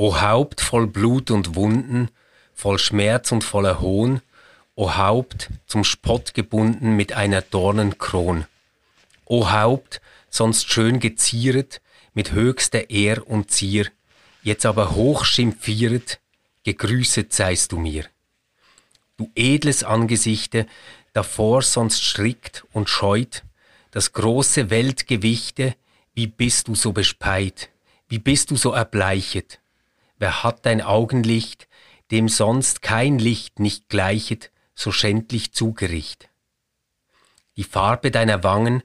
O Haupt voll Blut und Wunden, voll Schmerz und voller Hohn, O Haupt zum Spott gebunden mit einer Dornenkron. O Haupt, sonst schön gezieret, mit höchster Ehr und Zier, jetzt aber hoch schimpfieret, gegrüßet seist du mir. Du edles Angesichte, davor sonst strickt und scheut, das große Weltgewichte, wie bist du so bespeit, wie bist du so erbleichet, wer hat dein Augenlicht, dem sonst kein Licht nicht gleichet, so schändlich zugericht. Die Farbe deiner Wangen,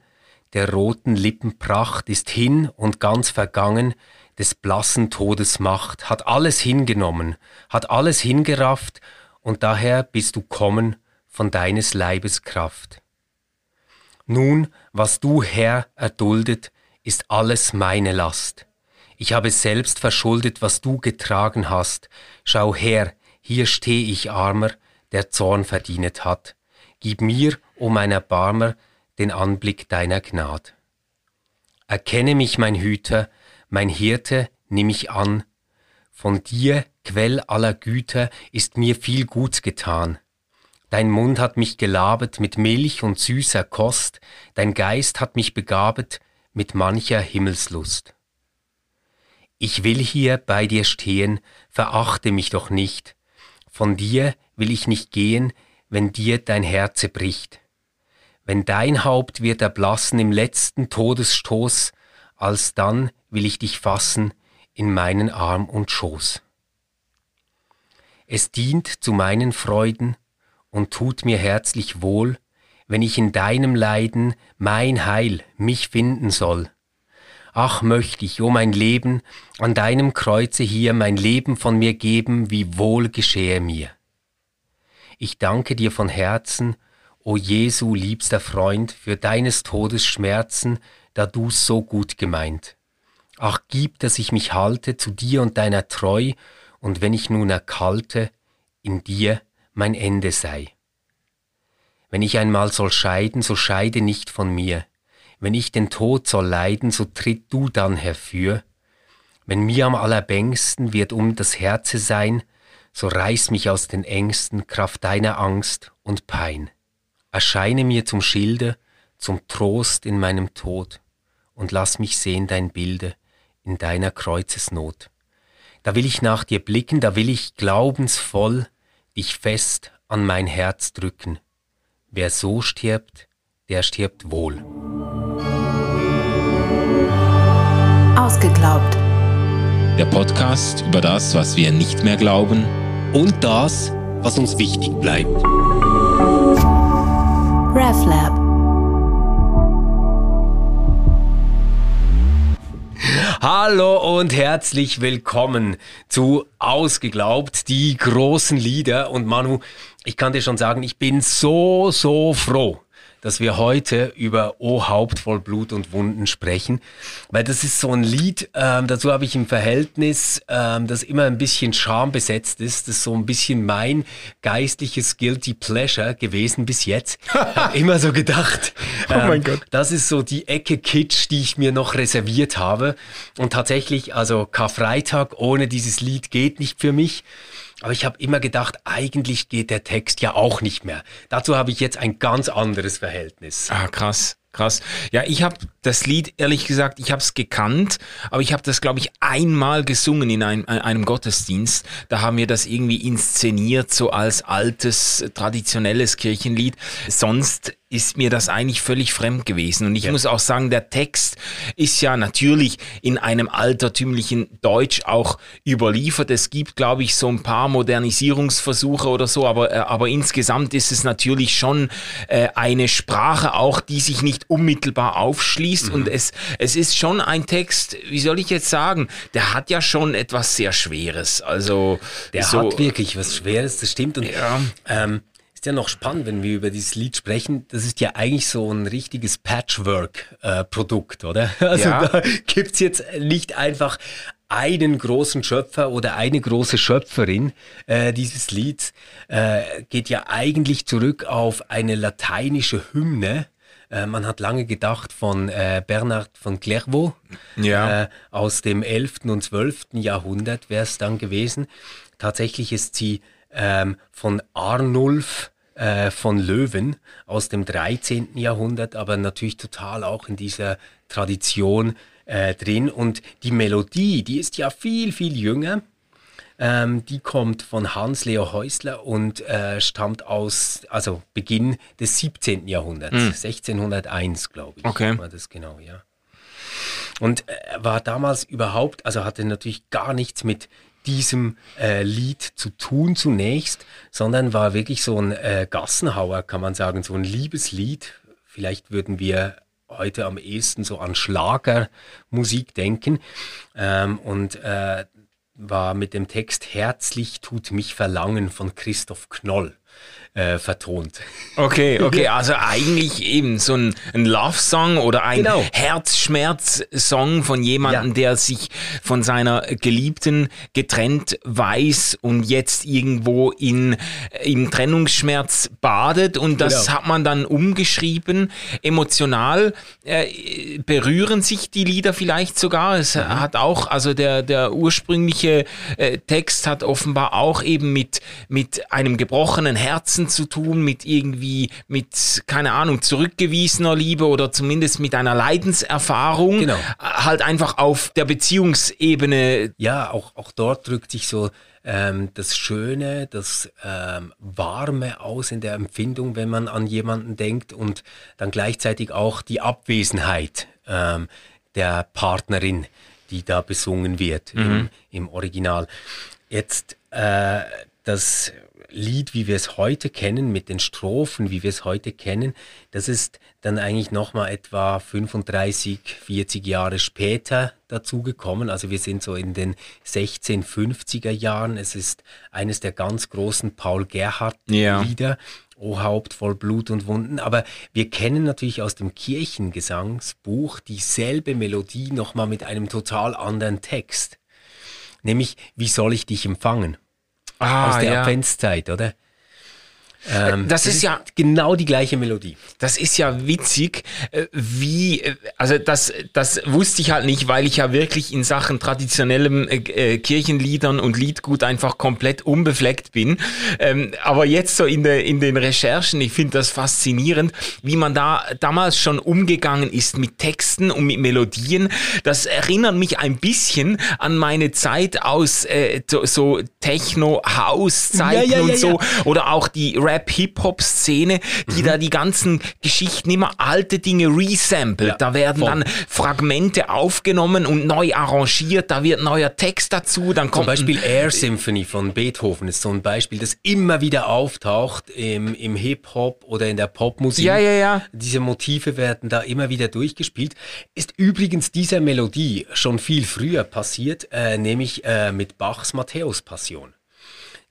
der roten Lippen Pracht ist hin und ganz vergangen, des blassen Todes Macht, hat alles hingenommen, hat alles hingerafft, und daher bist du kommen von deines Leibes Kraft. Nun, was du, Herr, erduldet, ist alles meine Last. Ich habe selbst verschuldet, was du getragen hast. Schau her, hier steh ich armer, der Zorn verdient hat. Gib mir, o mein Erbarmer, den Anblick deiner Gnad. Erkenne mich, mein Hüter, mein Hirte, nimm mich an. Von dir, Quell aller Güter, ist mir viel Gutes getan. Dein Mund hat mich gelabet mit Milch und süßer Kost, dein Geist hat mich begabet mit mancher Himmelslust. Ich will hier bei dir stehen, verachte mich doch nicht. Von dir will ich nicht gehen, wenn dir dein Herze bricht wenn dein Haupt wird erblassen im letzten Todesstoß, alsdann will ich dich fassen in meinen Arm und Schoß. Es dient zu meinen Freuden und tut mir herzlich wohl, wenn ich in deinem Leiden mein Heil mich finden soll. Ach, möcht ich, o oh mein Leben, an deinem Kreuze hier mein Leben von mir geben, wie wohl geschehe mir. Ich danke dir von Herzen O Jesu liebster Freund, für deines Todes Schmerzen, da du's so gut gemeint. Ach, gib, dass ich mich halte zu dir und deiner Treu, und wenn ich nun erkalte, in dir mein Ende sei. Wenn ich einmal soll scheiden, so scheide nicht von mir. Wenn ich den Tod soll leiden, so tritt du dann herfür. Wenn mir am allerbängsten wird um das Herze sein, so reiß mich aus den Ängsten, Kraft deiner Angst und Pein. Erscheine mir zum Schilde, zum Trost in meinem Tod, und lass mich sehen dein Bilde in deiner Kreuzesnot. Da will ich nach dir blicken, da will ich glaubensvoll dich fest an mein Herz drücken. Wer so stirbt, der stirbt wohl. Ausgeglaubt. Der Podcast über das, was wir nicht mehr glauben und das, was uns wichtig bleibt. RefLab. Hallo und herzlich willkommen zu Ausgeglaubt, die großen Lieder. Und Manu, ich kann dir schon sagen, ich bin so, so froh, dass wir heute über O Haupt voll Blut und Wunden sprechen, weil das ist so ein Lied, ähm, dazu habe ich im Verhältnis, ähm, das immer ein bisschen schambesetzt ist, das ist so ein bisschen mein geistliches Guilty Pleasure gewesen bis jetzt. immer so gedacht, ähm, oh mein ähm, Gott. das ist so die Ecke Kitsch, die ich mir noch reserviert habe und tatsächlich, also Karfreitag ohne dieses Lied geht nicht für mich. Aber ich habe immer gedacht, eigentlich geht der Text ja auch nicht mehr. Dazu habe ich jetzt ein ganz anderes Verhältnis. Ah, krass. Krass. Ja, ich habe das Lied, ehrlich gesagt, ich habe es gekannt, aber ich habe das, glaube ich, einmal gesungen in einem, einem Gottesdienst. Da haben wir das irgendwie inszeniert, so als altes, traditionelles Kirchenlied. Sonst ist mir das eigentlich völlig fremd gewesen. Und ich ja. muss auch sagen, der Text ist ja natürlich in einem altertümlichen Deutsch auch überliefert. Es gibt, glaube ich, so ein paar Modernisierungsversuche oder so, aber, äh, aber insgesamt ist es natürlich schon äh, eine Sprache auch, die sich nicht unmittelbar aufschließt. Mhm. Und es, es ist schon ein Text, wie soll ich jetzt sagen, der hat ja schon etwas sehr Schweres. Also der so, hat wirklich was Schweres, das stimmt. Und ja. ähm, ist ja noch spannend, wenn wir über dieses Lied sprechen. Das ist ja eigentlich so ein richtiges Patchwork-Produkt, äh, oder? Also ja. da gibt's jetzt nicht einfach einen großen Schöpfer oder eine große Schöpferin äh, dieses Lieds. Äh, geht ja eigentlich zurück auf eine lateinische Hymne, Äh, man hat lange gedacht von äh, Bernhard von Clairvaux Ja. äh, aus dem 11. und 12. Jahrhundert wäre es dann gewesen. Tatsächlich ist sie ähm, von Arnulf äh, von Löwen aus dem 13. Jahrhundert, aber natürlich total auch in dieser Tradition äh, drin. Und die Melodie, die ist ja viel, viel jünger. Ähm, die kommt von Hans-Leo Häusler und äh, stammt aus, also Beginn des 17. Jahrhunderts, 1601, glaube ich. Okay. War das genau, ja. Und äh, war damals überhaupt, also hatte natürlich gar nichts mit diesem äh, Lied zu tun zunächst, sondern war wirklich so ein äh, Gassenhauer, kann man sagen, so ein Liebeslied. Vielleicht würden wir heute am ehesten so an Schlagermusik denken. Ähm, und äh, war mit dem Text Herzlich tut mich verlangen von Christoph Knoll äh, vertont. Okay, okay, also eigentlich eben so ein, ein Love-Song oder ein Genau. Herzschmerz-Song von jemandem, Ja. der sich von seiner Geliebten getrennt weiß und jetzt irgendwo in, im Trennungsschmerz badet und das Genau. hat man dann umgeschrieben. Emotional äh, berühren sich die Lieder vielleicht sogar. Es Mhm. hat auch, also der, der ursprüngliche äh, Text hat offenbar auch eben mit, mit einem gebrochenen Herzen zu tun, mit irgendwie, mit, keine Ahnung, zurückgewiesener Liebe oder zumindest mit einer Leidenserfahrung. Genau. Äh, Halt einfach auf der Beziehungsebene. Ja, auch, auch dort drückt sich so ähm, das Schöne, das ähm, Warme aus in der Empfindung, wenn man an jemanden denkt und dann gleichzeitig auch die Abwesenheit ähm, der Partnerin, die da besungen wird im, im Original. Jetzt äh, das Lied, wie wir es heute kennen, mit den Strophen, wie wir es heute kennen, das ist dann eigentlich nochmal etwa 35, 40 Jahre später dazugekommen. Also wir sind so in den 1650er Jahren. Es ist eines der ganz großen Paul Gerhardt-Lieder. Ja. O Haupt voll Blut und Wunden. Aber wir kennen natürlich aus dem Kirchengesangsbuch dieselbe Melodie nochmal mit einem total anderen Text. Nämlich, wie soll ich dich empfangen? Ah, aus der Adventszeit, oder? Ähm, Das ist ja- genau die gleiche Melodie. Das ist ja witzig, äh, wie, äh, also das, das wusste ich halt nicht, weil ich ja wirklich in Sachen traditionellem äh, äh, Kirchenliedern und Liedgut einfach komplett unbefleckt bin. Ähm, aber jetzt so in, der, in den Recherchen, ich finde das faszinierend, wie man da damals schon umgegangen ist mit Texten und mit Melodien. Das erinnert mich ein bisschen an meine Zeit aus äh, so, so Techno-House-Zeiten Ja, ja, ja, und so oder auch die Rap-Hip-Hop-Szene, die Mhm. da die ganzen Geschichten immer alte Dinge resampled. Ja, da werden voll. dann Fragmente aufgenommen und neu arrangiert, da wird neuer Text dazu, dann Zum kommt Beispiel Air Symphony von Beethoven ist so ein Beispiel, das immer wieder auftaucht im, im Hip-Hop oder in der Popmusik. Ja, ja, ja. Diese Motive werden da immer wieder durchgespielt. Ist übrigens dieser Melodie schon viel früher passiert, äh, nämlich äh, mit Bachs Matthäus-Passion.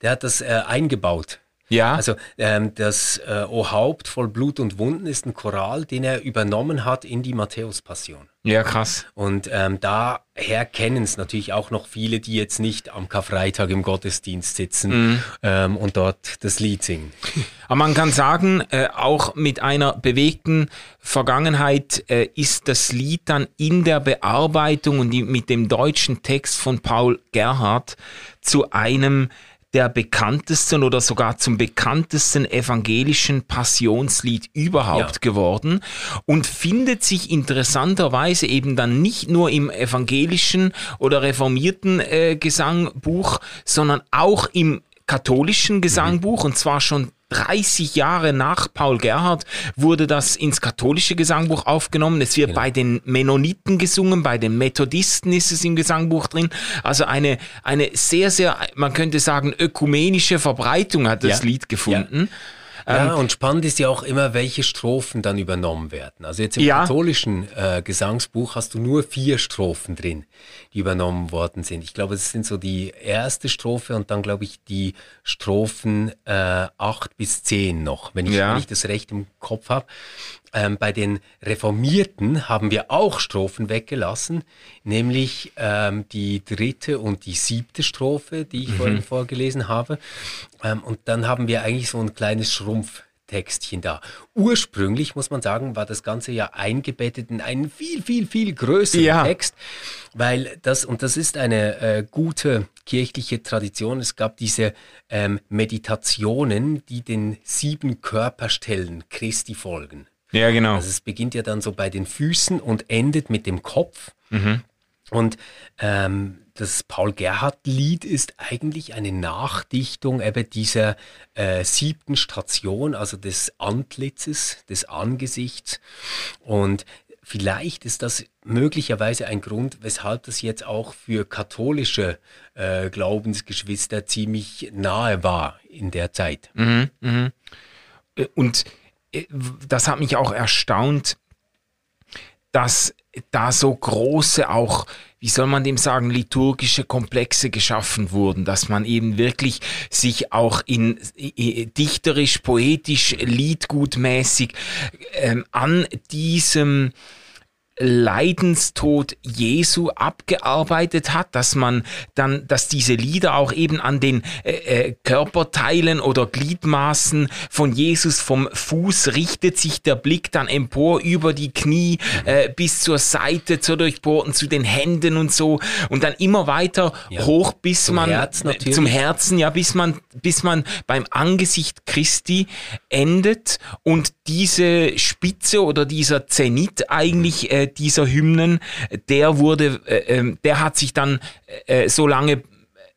Der hat das äh, eingebaut. Ja. Also ähm, das äh, O Haupt voll Blut und Wunden ist ein Choral, den er übernommen hat in die Matthäus-Passion. ja krass. Und ähm, daher kennen es natürlich auch noch viele, die jetzt nicht am Karfreitag im Gottesdienst sitzen ähm, und dort das Lied singen. Aber man kann sagen, äh, auch mit einer bewegten Vergangenheit äh, ist das Lied dann in der Bearbeitung und die, mit dem deutschen Text von Paul Gerhardt zu einem der bekanntesten oder sogar zum bekanntesten evangelischen Passionslied überhaupt Ja. geworden und findet sich interessanterweise eben dann nicht nur im evangelischen oder reformierten äh, Gesangbuch, sondern auch im katholischen Gesangbuch und zwar schon 30 Jahre nach Paul Gerhardt wurde das ins katholische Gesangbuch aufgenommen. Es wird bei den Mennoniten gesungen, bei den Methodisten ist es im Gesangbuch drin. Also eine, eine sehr, sehr, man könnte sagen, ökumenische Verbreitung hat das Ja. Lied gefunden. Ja, und spannend ist ja auch immer, welche Strophen dann übernommen werden. Also jetzt im Ja. katholischen äh, Gesangsbuch hast du nur vier Strophen drin, die übernommen worden sind. Ich glaube, es sind so die erste Strophe und dann glaube ich die Strophen äh, acht bis zehn noch, wenn ich, Ja. wenn ich das recht im Kopf habe. Ähm, bei den Reformierten haben wir auch Strophen weggelassen, nämlich ähm, die dritte und die siebte Strophe, die ich vorhin vorgelesen habe. Ähm, und dann haben wir eigentlich so ein kleines Schrumpftext Textchen da. Ursprünglich, muss man sagen, war das Ganze ja eingebettet in einen viel, viel, viel größeren Ja. Text, weil das, und das ist eine äh, gute kirchliche Tradition, es gab diese ähm, Meditationen, die den sieben Körperstellen Christi folgen. Ja, genau. Also es beginnt ja dann so bei den Füßen und endet mit dem Kopf. Und ähm, das Paul Gerhardt-Lied ist eigentlich eine Nachdichtung eben dieser äh, siebten Station, also des Antlitzes, des Angesichts. Und vielleicht ist das möglicherweise ein Grund, weshalb das jetzt auch für katholische äh, Glaubensgeschwister ziemlich nahe war in der Zeit. Äh, Und äh, das hat mich auch erstaunt, dass da so große auch, wie soll man dem sagen, liturgische Komplexe geschaffen wurden, dass man eben wirklich sich auch in dichterisch, poetisch, liedgutmäßig ähm, an diesem Leidenstod Jesu abgearbeitet hat, dass man dann, dass diese Lieder auch eben an den äh, äh, Körperteilen oder Gliedmaßen von Jesus vom Fuß richtet sich der Blick dann empor über die Knie äh, bis zur Seite, zur durchbohrten, zu den Händen und so und dann immer weiter Ja. hoch bis Zum man Herz natürlich. zum Herzen, ja, bis man, bis man beim Angesicht Christi endet und diese Spitze oder dieser Zenit eigentlich äh, dieser Hymnen, der wurde, äh, ähm, der hat sich dann äh, so lange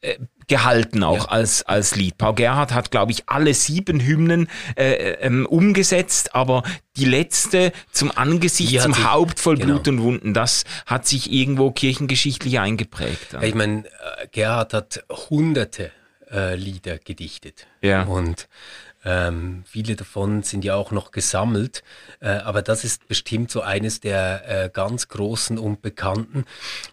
äh, gehalten auch Ja. als, als Lied. Paul Gerhardt hat, glaube ich, alle sieben Hymnen äh, ähm, umgesetzt, aber die letzte zum Angesicht, Die zum sich- Haupt voll genau. Blut und Wunden, das hat sich irgendwo kirchengeschichtlich eingeprägt. Ja, Ich meine, äh, Gerhard hat hunderte äh, Lieder gedichtet. Ja. Und ähm, viele davon sind ja auch noch gesammelt. Äh, aber das ist bestimmt so eines der äh, ganz großen und bekannten.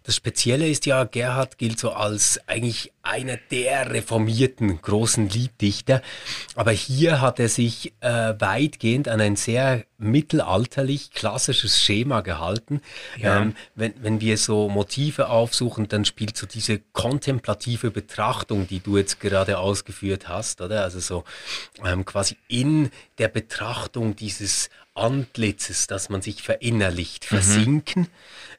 Das Spezielle ist ja, Gerhard gilt so als eigentlich einer der reformierten großen Lieddichter. Aber hier hat er sich äh, weitgehend an ein sehr mittelalterlich klassisches Schema gehalten. Ja. Ähm, wenn, wenn wir so Motive aufsuchen, dann spielt so diese kontemplative Betrachtung, die du jetzt gerade ausgeführt hast, oder? Also so ähm, quasi in der Betrachtung dieses Antlitzes, dass man sich verinnerlicht, versinken.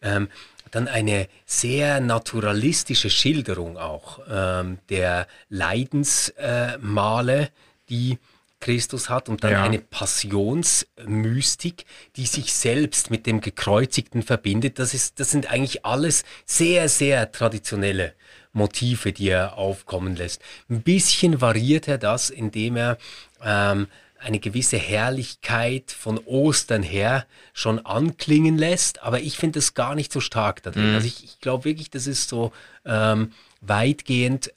Ähm, dann eine sehr naturalistische Schilderung auch ähm, der Leidensmale, äh, die Christus hat und dann Ja. eine Passionsmystik, die sich selbst mit dem Gekreuzigten verbindet. Das, ist, das sind eigentlich alles sehr, sehr traditionelle Motive, die er aufkommen lässt. Ein bisschen variiert er das, indem er ähm, eine gewisse Herrlichkeit von Ostern her schon anklingen lässt, aber ich finde das gar nicht so stark da drin. Also ich, ich glaube wirklich, das ist so ähm, weitgehend, äh,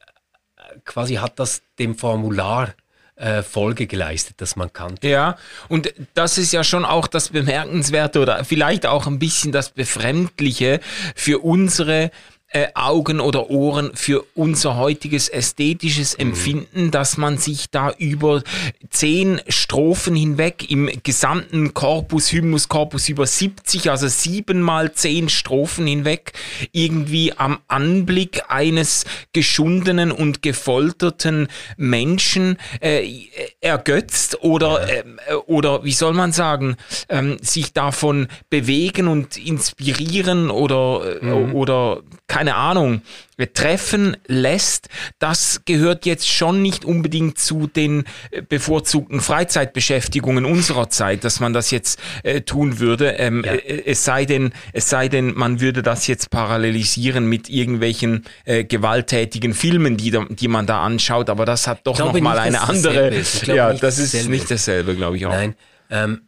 quasi hat das dem Formular äh, Folge geleistet, das man kannte. Ja, und das ist ja schon auch das Bemerkenswerte oder vielleicht auch ein bisschen das Befremdliche für unsere äh, Augen oder Ohren, für unser heutiges ästhetisches Empfinden, dass man sich da über zehn Strophen hinweg im gesamten Korpus, Hymnus Corpus über 70, also sieben mal zehn Strophen hinweg, irgendwie am Anblick eines geschundenen und gefolterten Menschen äh, ergötzt oder, ähm, äh, oder wie soll man sagen, ähm, sich davon bewegen und inspirieren oder, äh, oder keine Ahnung, äh, treffen lässt, das gehört jetzt schon nicht unbedingt zu den äh, bevorzugten Freizeitbeschäftigungen unserer Zeit, dass man das jetzt äh, tun würde. Ähm, Ja. äh, es sei denn, es sei denn, man würde das jetzt parallelisieren mit irgendwelchen äh, gewalttätigen Filmen, die, da, die man da anschaut, aber das hat doch Ich glaube noch mal nicht, eine andere. Ja, nicht, das ist dasselbe nicht dasselbe, glaube ich auch. Nein. Ähm,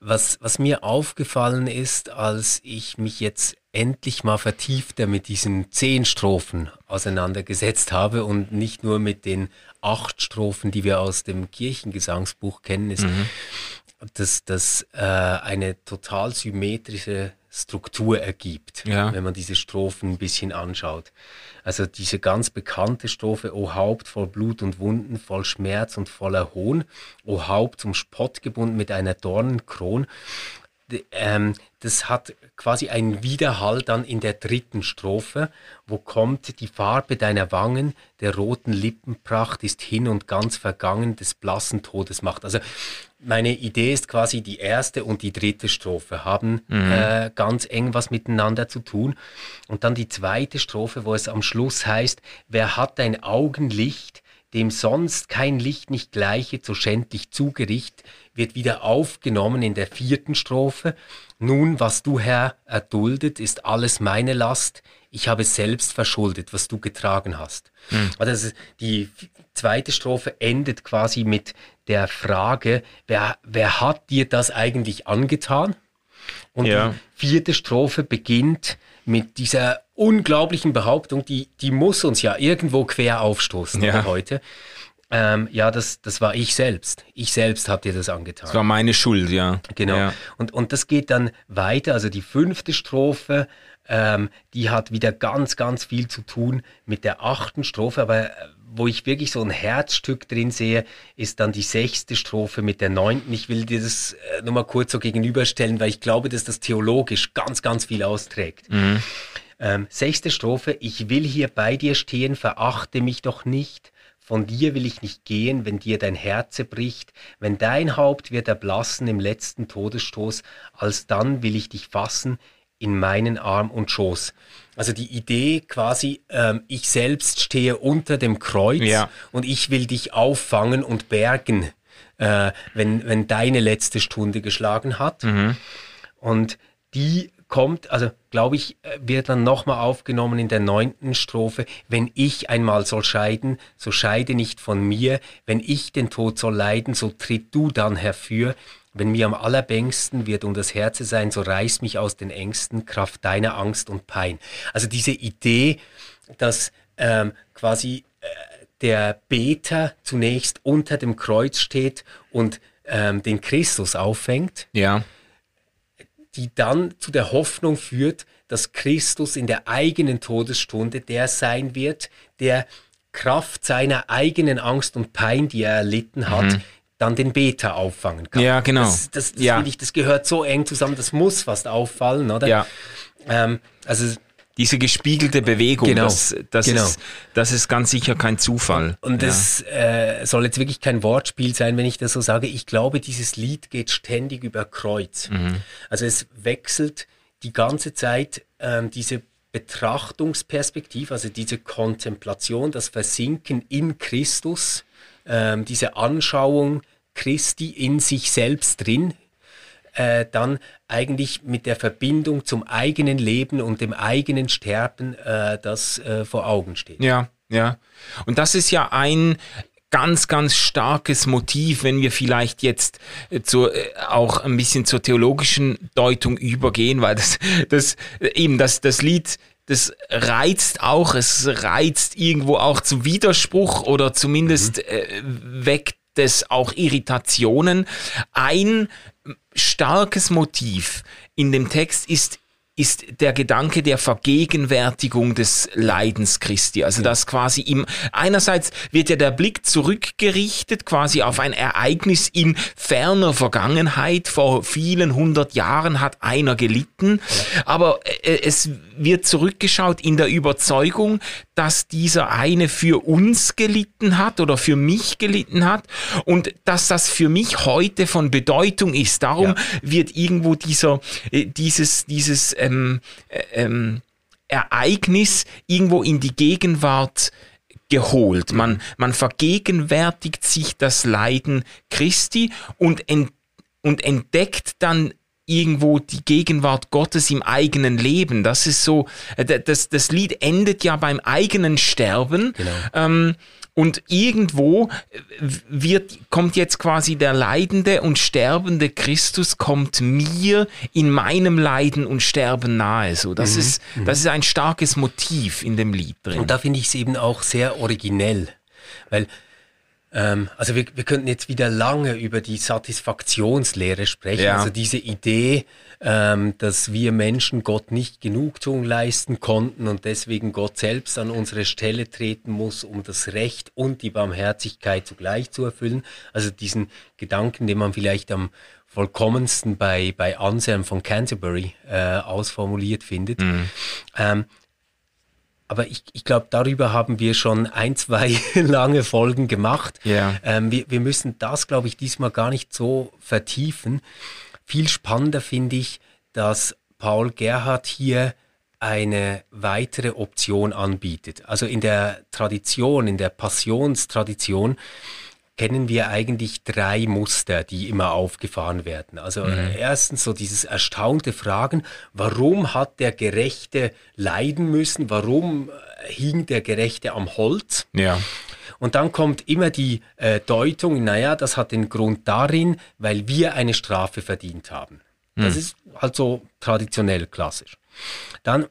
was, was mir aufgefallen ist, als ich mich jetzt endlich mal vertiefter mit diesen zehn Strophen auseinandergesetzt habe und nicht nur mit den acht Strophen, die wir aus dem Kirchengesangsbuch kennen, ist, dass das äh, eine total symmetrische Struktur ergibt, Ja. wenn man diese Strophen ein bisschen anschaut. Also diese ganz bekannte Strophe, O Haupt voll Blut und Wunden, voll Schmerz und voller Hohn, O Haupt zum Spott gebunden mit einer Dornenkron. Ähm, das hat quasi einen Widerhall dann in der dritten Strophe, wo kommt die Farbe deiner Wangen, der roten Lippenpracht ist hin und ganz vergangen, des blassen Todes Macht. Also meine Idee ist quasi, die erste und die dritte Strophe haben mhm. äh, ganz eng was miteinander zu tun. Und dann die zweite Strophe, wo es am Schluss heißt, wer hat dein Augenlicht, dem sonst kein Licht nicht gleiche, so schändlich zugericht, wird wieder aufgenommen in der vierten Strophe. Nun, was du, Herr, erduldet, ist alles meine Last. Ich habe selbst verschuldet, was du getragen hast. Mhm. Also die zweite Strophe endet quasi mit der Frage, wer, wer hat dir das eigentlich angetan? Und ja. die vierte Strophe beginnt mit dieser unglaublichen Behauptung, die, die muss uns ja irgendwo quer aufstoßen ja. heute. Ähm, ja, das, das war ich selbst. Ich selbst habe dir das angetan. Das war meine Schuld, ja. Genau. Ja. Und, und das geht dann weiter. Also die fünfte Strophe, ähm, die hat wieder ganz, ganz viel zu tun mit der achten Strophe. Aber äh, wo ich wirklich so ein Herzstück drin sehe, ist dann die sechste Strophe mit der neunten. Ich will dir das äh, nur mal kurz so gegenüberstellen, weil ich glaube, dass das theologisch ganz, ganz viel austrägt. Mhm. Ähm, sechste Strophe, ich will hier bei dir stehen, verachte mich doch nicht. Von dir will ich nicht gehen, wenn dir dein Herze bricht, wenn dein Haupt wird erblassen im letzten Todesstoß, alsdann will ich dich fassen in meinen Arm und Schoß. Also die Idee quasi, ähm, ich selbst stehe unter dem Kreuz ja. und ich will dich auffangen und bergen, äh, wenn, wenn deine letzte Stunde geschlagen hat. Mhm. Und die kommt, also glaube ich, wird dann nochmal aufgenommen in der neunten Strophe, wenn ich einmal soll scheiden, so scheide nicht von mir, wenn ich den Tod soll leiden, so tritt du dann herfür, wenn mir am allerbängsten wird um das Herze sein, so reiß mich aus den Ängsten, Kraft deiner Angst und Pein. Also diese Idee, dass ähm, quasi äh, der Beter zunächst unter dem Kreuz steht und ähm, den Christus auffängt, ja. Die dann zu der Hoffnung führt, dass Christus in der eigenen Todesstunde der sein wird, der Kraft seiner eigenen Angst und Pein, die er erlitten hat, mhm dann den Beta auffangen kann. Ja, genau. Das, das, das, ja. Ich, das gehört so eng zusammen, das muss fast auffallen, oder? Ja. Ähm, also diese gespiegelte Bewegung, genau, das, das, genau. Ist, das ist ganz sicher kein Zufall. Und ja. das äh, soll jetzt wirklich kein Wortspiel sein, wenn ich das so sage. Ich glaube, dieses Lied geht ständig über Kreuz. Mhm. Also es wechselt die ganze Zeit ähm, diese Betrachtungsperspektive, also diese Kontemplation, das Versinken in Christus, ähm, diese Anschauung Christi in sich selbst drin, äh, dann eigentlich mit der Verbindung zum eigenen Leben und dem eigenen Sterben, äh, das äh, vor Augen steht. Ja, ja. Und das ist ja ein ganz, ganz starkes Motiv, wenn wir vielleicht jetzt äh, zu, äh, auch ein bisschen zur theologischen Deutung übergehen, weil das, das eben das, das Lied das reizt auch, es reizt irgendwo auch zum Widerspruch oder zumindest mhm. äh, weckt es auch Irritationen. Ein starkes Motiv in dem Text ist ist der Gedanke der Vergegenwärtigung des Leidens Christi. Also dass quasi ihm einerseits wird ja der Blick zurückgerichtet quasi auf ein Ereignis in ferner Vergangenheit. Vor vielen hundert Jahren hat einer gelitten, aber äh, es wird zurückgeschaut in der Überzeugung, dass dieser eine für uns gelitten hat oder für mich gelitten hat und dass das für mich heute von Bedeutung ist. Darum ja. wird irgendwo dieser, äh, dieses, dieses ähm, äh, ähm, Ereignis irgendwo in die Gegenwart geholt. Man, man vergegenwärtigt sich das Leiden Christi und, ent, und entdeckt dann irgendwo die Gegenwart Gottes im eigenen Leben. Das ist so, äh, das, das Lied endet ja beim eigenen Sterben. Genau. Ähm, und irgendwo äh, wird, kommt jetzt quasi der leidende und sterbende Christus kommt mir in meinem Leiden und Sterben nahe. So, das mhm. ist, mhm. das ist ein starkes Motiv in dem Lied drin. Und da finde ich es eben auch sehr originell, weil Ähm, also wir, wir könnten jetzt wieder lange über die Satisfaktionslehre sprechen, Ja. also diese Idee, ähm, dass wir Menschen Gott nicht Genugtuung leisten konnten und deswegen Gott selbst an unsere Stelle treten muss, um das Recht und die Barmherzigkeit zugleich zu erfüllen. Also diesen Gedanken, den man vielleicht am vollkommensten bei, bei Anselm von Canterbury äh, ausformuliert findet. Ähm, aber ich, ich glaube, darüber haben wir schon ein, zwei lange Folgen gemacht. Ja. Ähm, wir, wir müssen das, glaube ich, diesmal gar nicht so vertiefen. Viel spannender finde ich, dass Paul Gerhard hier eine weitere Option anbietet. Also in der Tradition, in der Passionstradition kennen wir eigentlich drei Muster, die immer aufgefahren werden. Also äh, erstens so dieses erstaunte Fragen, warum hat der Gerechte leiden müssen? Warum äh, hing der Gerechte am Holz? Ja. Und dann kommt immer die äh, Deutung, naja, das hat den Grund darin, weil wir eine Strafe verdient haben. Das ist halt so traditionell klassisch. Dann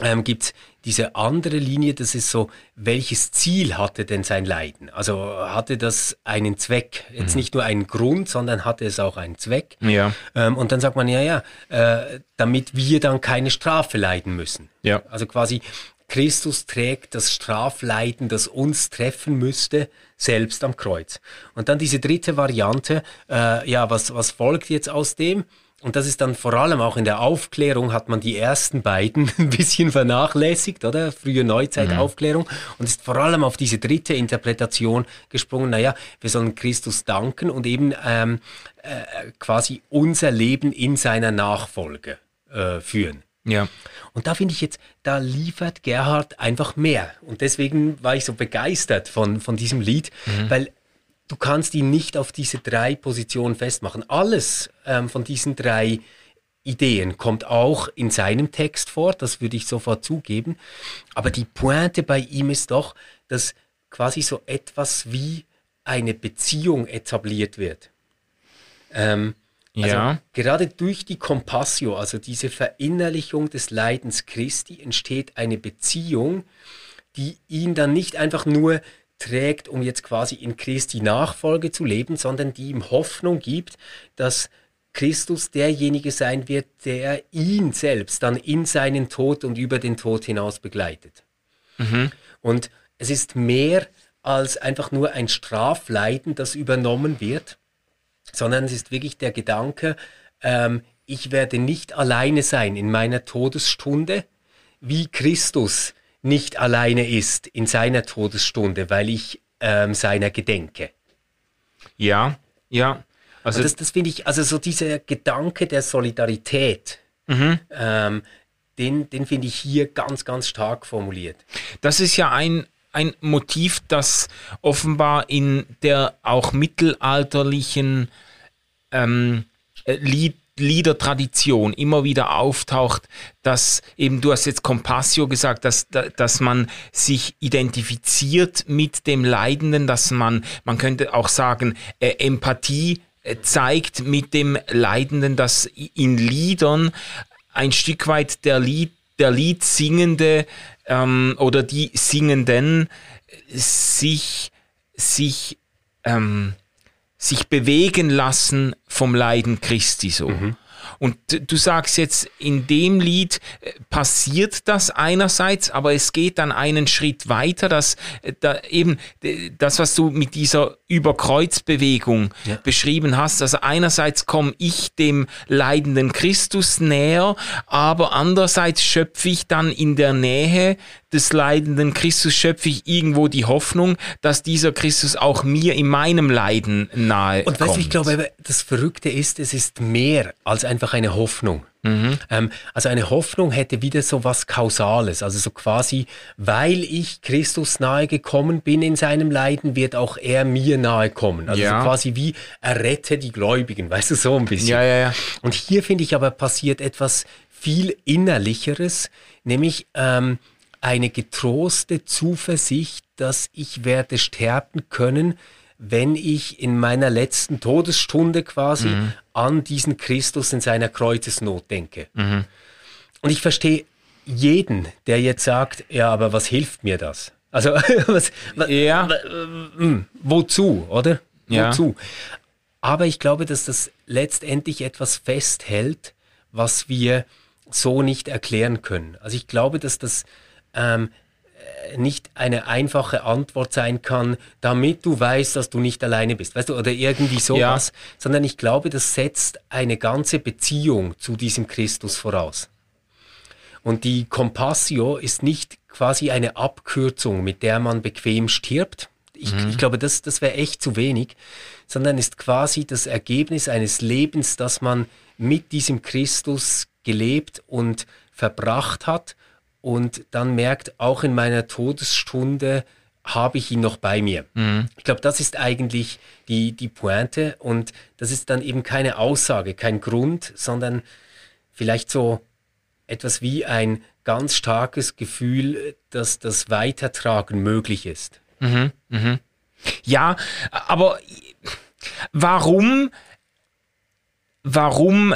ähm, gibt es diese andere Linie, das ist so, welches Ziel hatte denn sein Leiden? Also hatte das einen Zweck? Jetzt nicht nur einen Grund, sondern hatte es auch einen Zweck? Ja. Ähm, und dann sagt man, ja, ja, äh, damit wir dann keine Strafe leiden müssen. Ja. Also quasi, Christus trägt das Strafleiden, das uns treffen müsste, selbst am Kreuz. Und dann diese dritte Variante, äh, ja, was, was folgt jetzt aus dem? Und das ist dann vor allem auch in der Aufklärung hat man die ersten beiden ein bisschen vernachlässigt, oder? Frühe Neuzeit-Aufklärung. Und ist vor allem auf diese dritte Interpretation gesprungen. Naja, wir sollen Christus danken und eben ähm, äh, quasi unser Leben in seiner Nachfolge äh, führen. Ja. Und da finde ich jetzt, da liefert Gerhard einfach mehr. Und deswegen war ich so begeistert von, von diesem Lied, weil du kannst ihn nicht auf diese drei Positionen festmachen. Alles ähm, von diesen drei Ideen kommt auch in seinem Text vor, das würde ich sofort zugeben. Aber die Pointe bei ihm ist doch, dass quasi so etwas wie eine Beziehung etabliert wird. Ähm, also Ja. gerade durch die Compassio, also diese Verinnerlichung des Leidens Christi, entsteht eine Beziehung, die ihn dann nicht einfach nur trägt, um jetzt quasi in Christi Nachfolge zu leben, sondern die ihm Hoffnung gibt, dass Christus derjenige sein wird, der ihn selbst dann in seinen Tod und über den Tod hinaus begleitet. Und es ist mehr als einfach nur ein Strafleiden, das übernommen wird, sondern es ist wirklich der Gedanke, ähm, ich werde nicht alleine sein in meiner Todesstunde, wie Christus nicht alleine ist in seiner Todesstunde, weil ich ähm, seiner gedenke. Ja. Ja. Also, Und das, das finde ich, also so dieser Gedanke der Solidarität, ähm, den, den finde ich hier ganz, ganz stark formuliert. Das ist ja ein, ein Motiv, das offenbar in der auch mittelalterlichen ähm, äh, Lied, Liedertradition immer wieder auftaucht, dass eben, du hast jetzt Compassio gesagt, dass, da- dass man sich identifiziert mit dem Leidenden, dass man, man könnte auch sagen, äh, Empathie äh, zeigt mit dem Leidenden, dass in Liedern ein Stück weit der Lied, der Liedsingende ähm, oder die Singenden sich, sich, ähm, sich bewegen lassen vom Leiden Christi so. Und du sagst jetzt, in dem Lied äh, passiert das einerseits, aber es geht dann einen Schritt weiter, dass äh, da eben das, was du mit dieser Überkreuzbewegung Ja. beschrieben hast. Also einerseits komme ich dem leidenden Christus näher, aber andererseits schöpfe ich dann in der Nähe des leidenden Christus, schöpfe ich irgendwo die Hoffnung, dass dieser Christus auch mir in meinem Leiden nahe Und weißt du, ich glaube, das Verrückte ist, es ist mehr als einfach eine Hoffnung. Ähm, also eine Hoffnung hätte wieder so was Kausales, also so quasi, weil ich Christus nahe gekommen bin in seinem Leiden, wird auch er mir nahe kommen. Also Ja. so quasi wie errette die Gläubigen, weißt du, so ein bisschen. Ja, ja, ja. Und hier finde ich aber passiert etwas viel innerlicheres, nämlich ähm, eine getroste Zuversicht, dass ich werde sterben können, wenn ich in meiner letzten Todesstunde quasi an diesen Christus in seiner Kreuzesnot denke. Und ich verstehe jeden, der jetzt sagt, ja, aber was hilft mir das? Also, was, ja. Hm, wozu, oder? Ja. Wozu? Aber ich glaube, dass das letztendlich etwas festhält, was wir so nicht erklären können. Also ich glaube, dass das ähm, nicht eine einfache Antwort sein kann, damit du weißt, dass du nicht alleine bist, weißt du, oder irgendwie sowas, ja. sondern ich glaube, das setzt eine ganze Beziehung zu diesem Christus voraus. Und die Compassio ist nicht quasi eine Abkürzung, mit der man bequem stirbt. Ich, mhm. ich glaube, das, das wäre echt zu wenig, sondern ist quasi das Ergebnis eines Lebens, das man mit diesem Christus gelebt und verbracht hat und dann merkt, auch in meiner Todesstunde habe ich ihn noch bei mir. Mhm. Ich glaube, das ist eigentlich die, die Pointe und das ist dann eben keine Aussage, kein Grund, sondern vielleicht so etwas wie ein ganz starkes Gefühl, dass das Weitertragen möglich ist. Mhm. Mhm. Ja, aber warum, warum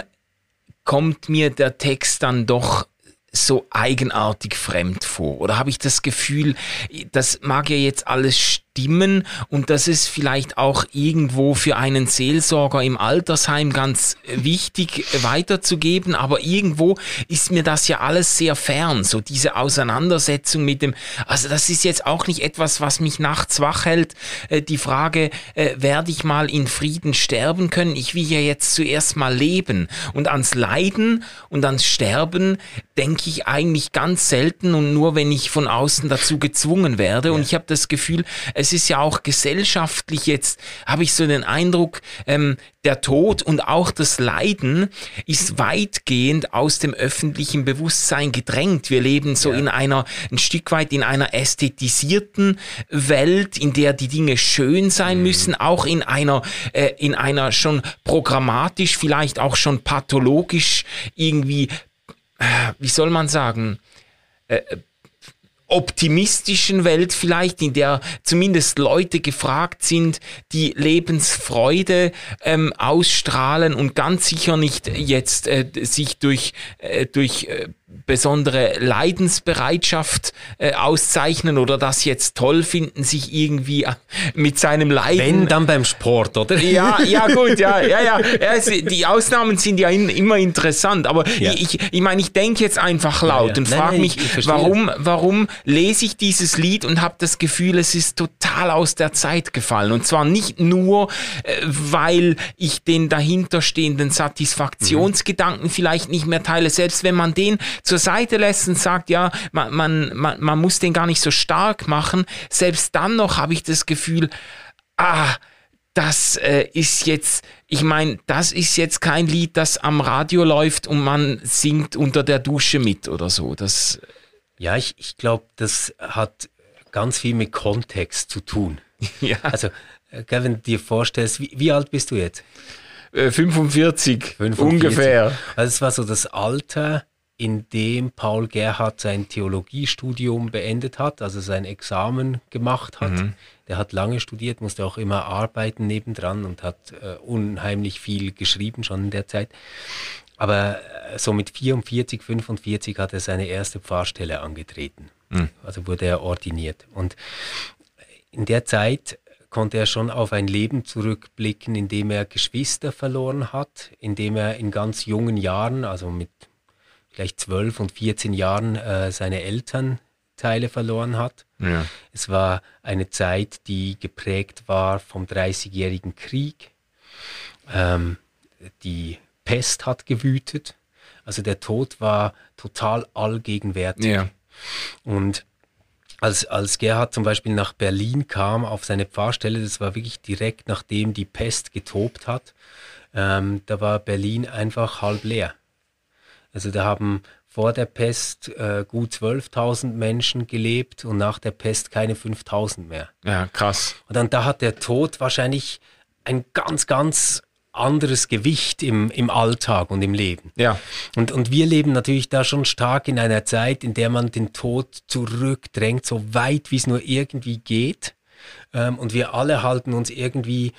kommt mir der Text dann doch so eigenartig fremd vor? Oder habe ich das Gefühl, das mag ja jetzt alles stimmen und das ist vielleicht auch irgendwo für einen Seelsorger im Altersheim ganz wichtig weiterzugeben, aber irgendwo ist mir das ja alles sehr fern, so diese Auseinandersetzung mit dem, also das ist jetzt auch nicht etwas, was mich nachts wach hält, äh, die Frage, äh, werde ich mal in Frieden sterben können? Ich will ja jetzt zuerst mal leben und ans Leiden und ans Sterben denke ich eigentlich ganz selten und nur wenn ich von außen dazu gezwungen werde und ich habe das Gefühl, es es ist ja auch gesellschaftlich jetzt, habe ich so den Eindruck, ähm, der Tod und auch das Leiden ist weitgehend aus dem öffentlichen Bewusstsein gedrängt. Wir leben so ja. in einer, ein Stück weit in einer ästhetisierten Welt, in der die Dinge schön sein mhm. müssen, auch in einer, äh, in einer schon programmatisch, vielleicht auch schon pathologisch irgendwie, äh, wie soll man sagen, äh, optimistischen Welt vielleicht, in der zumindest Leute gefragt sind, die Lebensfreude ähm, ausstrahlen und ganz sicher nicht jetzt äh, sich durch, äh, durch äh, besondere Leidensbereitschaft äh, auszeichnen oder das jetzt toll finden, sich irgendwie äh, mit seinem Leiden. Wenn dann beim Sport, oder? Ja, ja, gut, ja, ja, ja. ja die Ausnahmen sind ja in, immer interessant, aber ja. ich, ich meine, ich denke jetzt einfach laut ja, ja. und frage mich, warum, warum lese ich dieses Lied und habe das Gefühl, es ist total aus der Zeit gefallen. Und zwar nicht nur, äh, weil ich den dahinterstehenden Satisfaktionsgedanken mhm. vielleicht nicht mehr teile, selbst wenn man den zur Seite lässt und sagt, ja, man, man, man, man muss den gar nicht so stark machen, selbst dann noch habe ich das Gefühl, ah, das äh, ist jetzt, ich meine, das ist jetzt kein Lied, das am Radio läuft und man singt unter der Dusche mit oder so. Das ja, ich, ich glaube, das hat ganz viel mit Kontext zu tun. ja. Also, äh, wenn du dir vorstellst, wie, wie alt bist du jetzt? 45, äh, 45, ungefähr. Also es war so das Alter, in dem Paul Gerhardt sein Theologiestudium beendet hat, also sein Examen gemacht hat. Mhm. Der hat lange studiert, musste auch immer arbeiten nebendran und hat äh, unheimlich viel geschrieben schon in der Zeit. Aber äh, so mit 44, 45 hat er seine erste Pfarrstelle angetreten. Mhm. Also wurde er ordiniert. Und in der Zeit konnte er schon auf ein Leben zurückblicken, in dem er Geschwister verloren hat, in dem er in ganz jungen Jahren, also mit vielleicht zwölf und 14 Jahren äh, seine Elternteile verloren hat. Ja. Es war eine Zeit, die geprägt war vom 30-jährigen Krieg. Ähm, die Pest hat gewütet. Also der Tod war total allgegenwärtig. Ja. Und als, als Gerhard zum Beispiel nach Berlin kam auf seine Pfarrstelle, das war wirklich direkt nachdem die Pest getobt hat, ähm, da war Berlin einfach halb leer. Also da haben vor der Pest äh, gut 12.000 Menschen gelebt und nach der Pest keine 5.000 mehr. Ja, krass. Und dann da hat der Tod wahrscheinlich ein ganz, ganz anderes Gewicht im, im Alltag und im Leben. Ja. Und, und wir leben natürlich da schon stark in einer Zeit, in der man den Tod zurückdrängt, so weit wie es nur irgendwie geht. Ähm, und wir alle halten uns irgendwie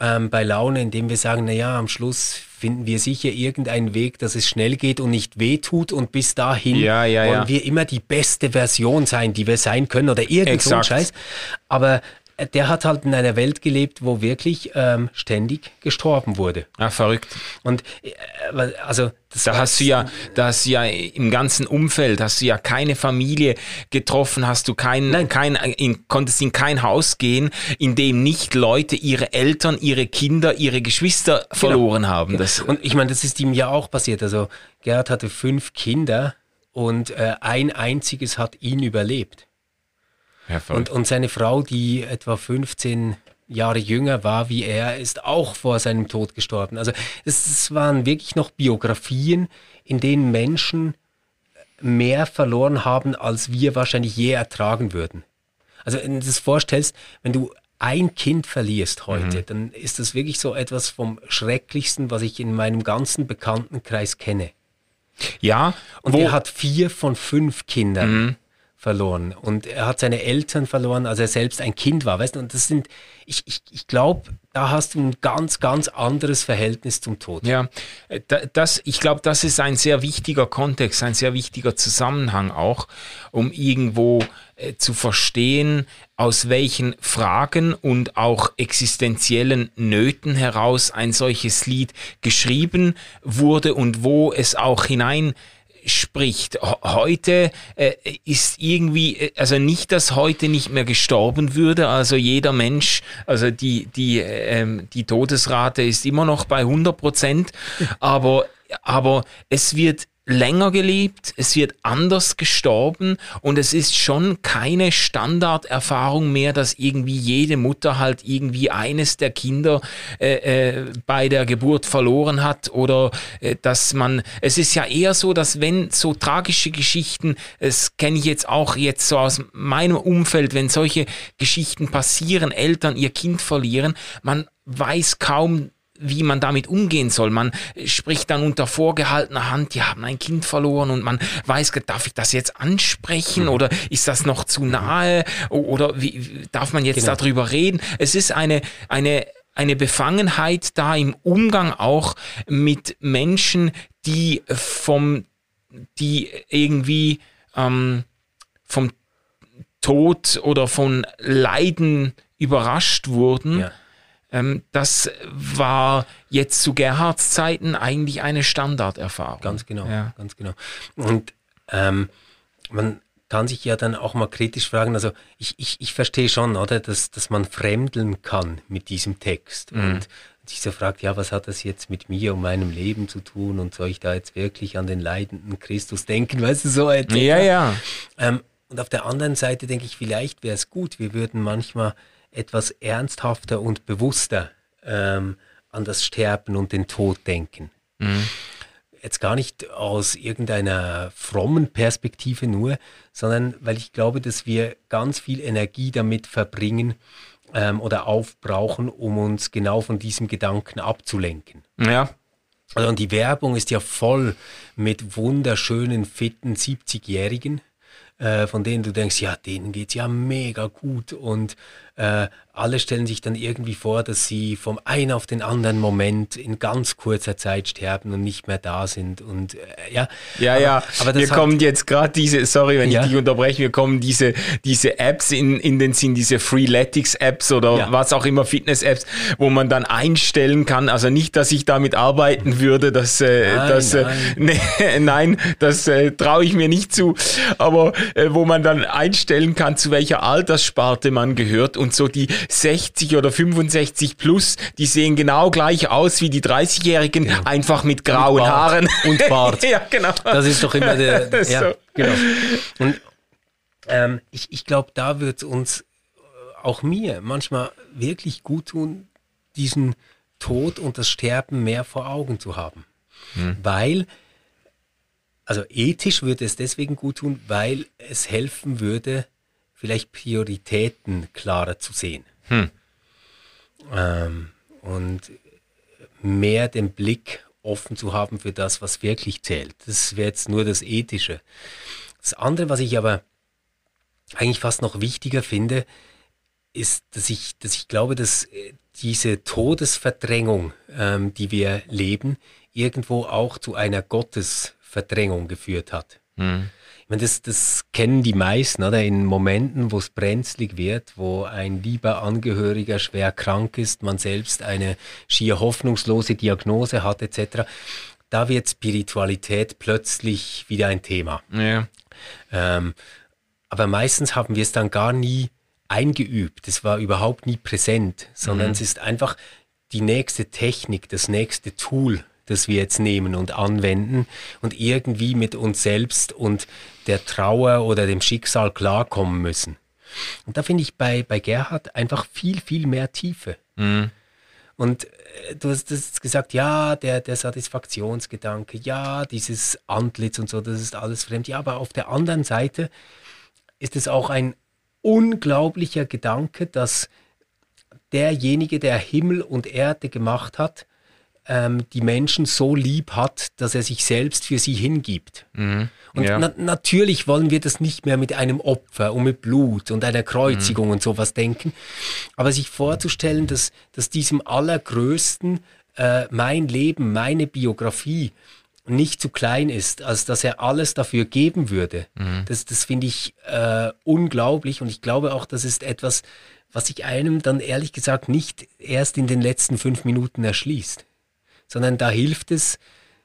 ähm, bei Laune, indem wir sagen, na ja, am Schluss finden wir sicher irgendeinen Weg, dass es schnell geht und nicht wehtut und bis dahin Ja, ja, wollen ja. wir immer die beste Version sein, die wir sein können oder irgend so ein. Scheiß. Aber der hat halt in einer Welt gelebt, wo wirklich ähm, ständig gestorben wurde. Ja, verrückt. Und äh, also das Da hast du ja, da hast du ja im ganzen Umfeld, hast du ja keine Familie getroffen, hast du kein, Nein. kein, in, konntest in kein Haus gehen, in dem nicht Leute ihre Eltern, ihre Kinder, ihre Geschwister verloren haben. Das, Und ich meine, das ist ihm ja auch passiert. Also Gerhard hatte fünf Kinder und äh, ein einziges hat ihn überlebt. Und, und seine Frau, die etwa 15 Jahre jünger war wie er, ist auch vor seinem Tod gestorben. Also es, es waren wirklich noch Biografien, in denen Menschen mehr verloren haben, als wir wahrscheinlich je ertragen würden. Also wenn du das vorstellst, wenn du ein Kind verlierst heute, dann ist das wirklich so etwas vom Schrecklichsten, was ich in meinem ganzen Bekanntenkreis kenne. ja, Und er hat vier von fünf Kindern Mhm. Verloren. Und er hat seine Eltern verloren, als er selbst ein Kind war. Weißt du, und das sind, ich, ich, ich glaube, da hast du ein ganz, ganz anderes Verhältnis zum Tod. Ja, äh, da- das, ich glaube, das ist ein sehr wichtiger Kontext, ein sehr wichtiger Zusammenhang auch, um irgendwo äh, zu verstehen, aus welchen Fragen und auch existenziellen Nöten heraus ein solches Lied geschrieben wurde und wo es auch hinein spricht. Heute äh, ist irgendwie, äh, also nicht, dass heute nicht mehr gestorben würde, also jeder Mensch, also die, die, ähm, die Todesrate ist immer noch bei 100 Prozent, aber, aber es wird länger gelebt, es wird anders gestorben und es ist schon keine Standarderfahrung mehr, dass irgendwie jede Mutter halt irgendwie eines der Kinder äh, äh, bei der Geburt verloren hat oder äh, dass man, es ist ja eher so, dass wenn so tragische Geschichten, das kenne ich jetzt auch jetzt so aus meinem Umfeld, wenn solche Geschichten passieren, Eltern ihr Kind verlieren, man weiß kaum, wie man damit umgehen soll. Man spricht dann unter vorgehaltener Hand, die haben ein Kind verloren und man weiß, darf ich das jetzt ansprechen oder ist das noch zu nahe O- oder wie, wie- darf man jetzt Genau. darüber reden? Es ist eine, eine, eine Befangenheit da im Umgang auch mit Menschen, die vom, die irgendwie ähm, vom Tod oder von Leiden überrascht wurden. Ja. Ähm, das war jetzt zu Gerhards Zeiten eigentlich eine Standarderfahrung. Ganz genau, Ja. ganz genau. Und ähm, man kann sich ja dann auch mal kritisch fragen, also ich, ich, ich verstehe schon, oder, dass, dass man fremdeln kann mit diesem Text. Mhm. Und sich so fragt, ja, was hat das jetzt mit mir und meinem Leben zu tun und soll ich da jetzt wirklich an den leidenden Christus denken, weißt du, so etwas. Ja, ja. Ähm, und auf der anderen Seite denke ich, vielleicht wäre es gut, wir würden manchmal etwas ernsthafter und bewusster ähm, an das Sterben und den Tod denken. Jetzt gar nicht aus irgendeiner frommen Perspektive nur, sondern weil ich glaube, dass wir ganz viel Energie damit verbringen ähm, oder aufbrauchen, um uns genau von diesem Gedanken abzulenken. Ja. Also und die Werbung ist ja voll mit wunderschönen, fitten 70-Jährigen, äh, von denen du denkst, ja, denen geht's ja mega gut und äh, alle stellen sich dann irgendwie vor, dass sie vom einen auf den anderen Moment in ganz kurzer Zeit sterben und nicht mehr da sind und äh, ja. Ja, aber, ja, Aber hat- kommen jetzt gerade diese, sorry, wenn Ja. ich dich unterbreche, mir kommen diese, diese Apps in, in den Sinn, diese Freeletics-Apps oder Ja. was auch immer, Fitness-Apps, wo man dann einstellen kann, also nicht, dass ich damit arbeiten würde, das, äh, Nein, das, äh, nee, nein, das äh, traue ich mir nicht zu, aber wo man dann einstellen kann, zu welcher Alterssparte man gehört und so die 60 oder 65 plus, die sehen genau gleich aus wie die 30-Jährigen, einfach mit grauen Bart. Haaren. Und Bart. ja, genau. Das ist doch immer der. Ja, so. genau. Und ähm, ich, ich glaube, da wird es uns, äh, auch mir, manchmal wirklich gut tun, diesen Tod und das Sterben mehr vor Augen zu haben. Weil, also ethisch würde es deswegen gut tun, weil es helfen würde, vielleicht Prioritäten klarer zu sehen. Ähm, und mehr den Blick offen zu haben für das, was wirklich zählt. Das wäre jetzt nur das Ethische. Das andere, was ich aber eigentlich fast noch wichtiger finde, ist, dass ich, dass ich glaube, dass äh, diese Todesverdrängung, ähm, die wir leben, irgendwo auch zu einer Gottesverdrängung geführt hat. Mhm. Meine, das, das kennen die meisten, oder? In Momenten, wo es brenzlig wird, wo ein lieber Angehöriger schwer krank ist, man selbst eine schier hoffnungslose Diagnose hat, etc. Da wird Spiritualität plötzlich wieder ein Thema. Ja. Ähm, aber meistens haben wir es dann gar nie eingeübt. Es war überhaupt nie präsent, sondern mhm. es ist einfach die nächste Technik, das nächste Tool, das wir jetzt nehmen und anwenden und irgendwie mit uns selbst und der Trauer oder dem Schicksal klarkommen müssen. Und da finde ich bei, bei Gerhard einfach viel, viel mehr Tiefe. Mhm. Und äh, du hast das gesagt, ja, der, der Satisfaktionsgedanke, ja, dieses Antlitz und so, das ist alles fremd. Ja, aber auf der anderen Seite ist es auch ein unglaublicher Gedanke, dass derjenige, der Himmel und Erde gemacht hat, ähm, die Menschen so lieb hat, dass er sich selbst für sie hingibt. Mhm. Und ja. na natürlich wollen wir das nicht mehr mit einem Opfer und mit Blut und einer Kreuzigung mhm. und sowas denken. Aber sich vorzustellen, dass, dass diesem Allergrößten äh, mein Leben, meine Biografie nicht zu klein ist, als dass er alles dafür geben würde. Mhm. Das, das finde ich äh, unglaublich und ich glaube auch, das ist etwas, was sich einem dann ehrlich gesagt nicht erst in den letzten fünf Minuten erschließt, sondern da hilft es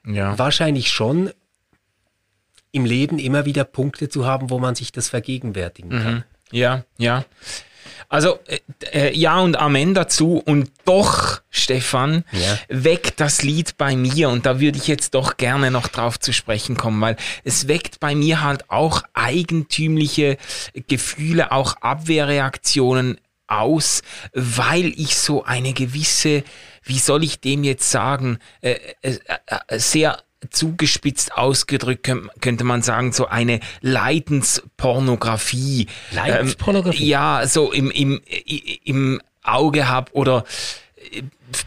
ja. wahrscheinlich schon, im Leben immer wieder Punkte zu haben, wo man sich das vergegenwärtigen kann. Mhm. Ja, ja. Also äh, äh, ja und Amen dazu. Und doch, Stefan, ja. weckt das Lied bei mir, und da würde ich jetzt doch gerne noch drauf zu sprechen kommen, weil es weckt bei mir halt auch eigentümliche Gefühle, auch Abwehrreaktionen aus, weil ich so eine gewisse, wie soll ich dem jetzt sagen, äh, äh, äh sehr zugespitzt ausgedrückt könnte man sagen, so eine Leidenspornografie. Leidenspornografie? Ähm, ja, so im, im, im Auge habe oder äh,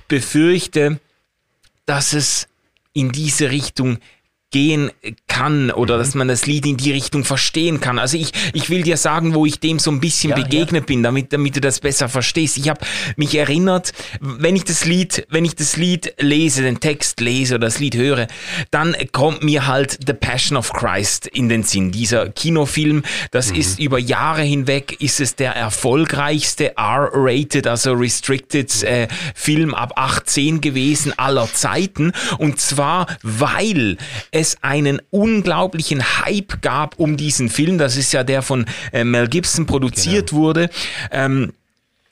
befürchte, dass es in diese Richtung gehen kann oder mhm. dass man das Lied in die Richtung verstehen kann. Also ich, ich will dir sagen, wo ich dem so ein bisschen ja, begegnet ja. bin, damit, damit du das besser verstehst. Ich habe mich erinnert, wenn ich das Lied, wenn ich das Lied lese, den Text lese oder das Lied höre, dann kommt mir halt The Passion of Christ in den Sinn. Dieser Kinofilm, das mhm. ist über Jahre hinweg, ist es der erfolgreichste R-rated, also restricted äh, Film ab 18 gewesen aller Zeiten. Und zwar, weil es einen unglaublichen Hype gab um diesen Film. Das ist ja der von äh, Mel Gibson produziert genau. wurde. Ähm,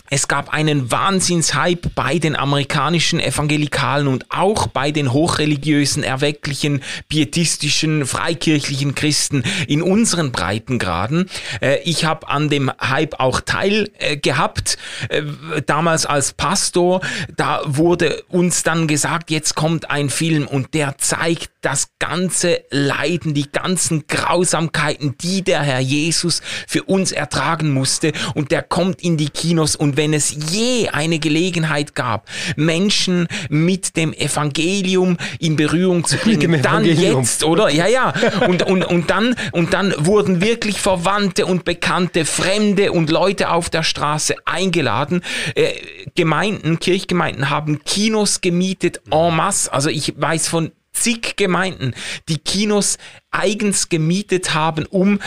es gab einen Wahnsinnshype bei den amerikanischen Evangelikalen und auch bei den hochreligiösen, erwecklichen, pietistischen, freikirchlichen Christen in unseren Breitengraden. Äh, ich habe an dem Hype auch teil äh, gehabt, äh, damals als Pastor. Da wurde uns dann gesagt, jetzt kommt ein Film und der zeigt das ganze Leiden, die ganzen Grausamkeiten, die der Herr Jesus für uns ertragen musste. Und der kommt in die Kinos und wenn es je eine Gelegenheit gab, Menschen mit dem Evangelium in Berührung zu bringen, dann jetzt, oder? Ja, ja. Und, und, und, dann, und dann wurden wirklich Verwandte und Bekannte, Fremde und Leute auf der Straße eingeladen. Äh, Gemeinden, Kirchgemeinden haben Kinos gemietet en masse. Also ich weiß von zig Gemeinden, die Kinos eigens gemietet haben, um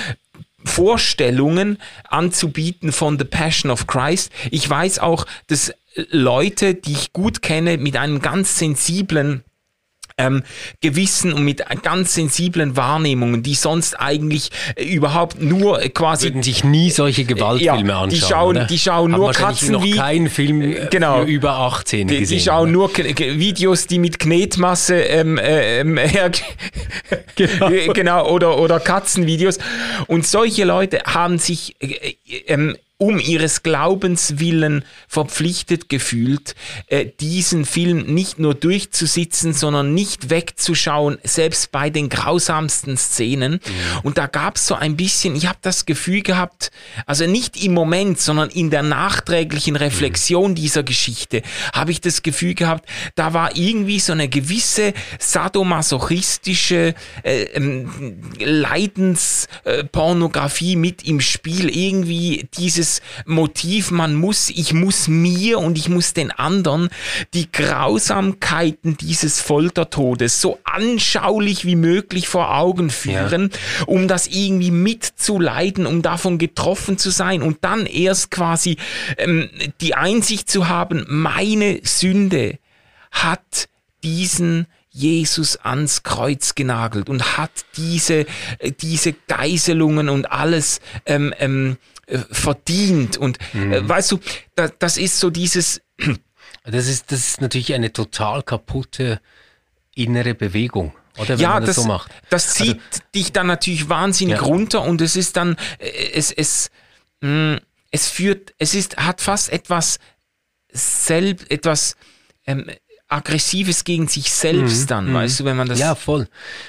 Vorstellungen anzubieten von The Passion of Christ. Ich weiß auch, dass Leute, die ich gut kenne, mit einem ganz sensiblen ähm, Gewissen und mit ganz sensiblen Wahrnehmungen, die sonst eigentlich äh, überhaupt nur äh, quasi würden sich nie solche Gewaltfilme ja, anschauen. Die schauen, oder? die schauen nur Katzen noch wie keinen Film äh, genau, für über 18 die, gesehen. Die schauen nur Videos, die mit Knetmasse ähm, äh, ähm, genau. genau oder oder Katzenvideos und solche Leute haben sich äh, ähm, um ihres Glaubens willen verpflichtet gefühlt, äh, diesen Film nicht nur durchzusitzen, sondern nicht wegzuschauen, selbst bei den grausamsten Szenen. Mhm. Und da gab es so ein bisschen, ich habe das Gefühl gehabt, also nicht im Moment, sondern in der nachträglichen Reflexion mhm. dieser Geschichte, habe ich das Gefühl gehabt, da war irgendwie so eine gewisse sadomasochistische äh, ähm, Leidenspornografie mit im Spiel, irgendwie dieses dieses Motiv, man muss, ich muss mir und ich muss den anderen die Grausamkeiten dieses Foltertodes so anschaulich wie möglich vor Augen führen, ja. um das irgendwie mitzuleiden, um davon getroffen zu sein und dann erst quasi ähm, die Einsicht zu haben, meine Sünde hat diesen Jesus ans Kreuz genagelt und hat diese, äh, diese Geiselungen und alles ähm, ähm, äh, verdient. Und äh, mhm. äh, weißt du, da, das ist so dieses. Das ist, das ist natürlich eine total kaputte innere Bewegung. Oder wenn ja, man das, das so macht. Das also zieht also, dich dann natürlich wahnsinnig ja. runter und es ist dann, es, es, mh, mm, es führt, es ist, hat fast etwas selbst, etwas ähm, Aggressives gegen sich selbst mhm. dann, mhm. weißt du, wenn man das. Ja, voll.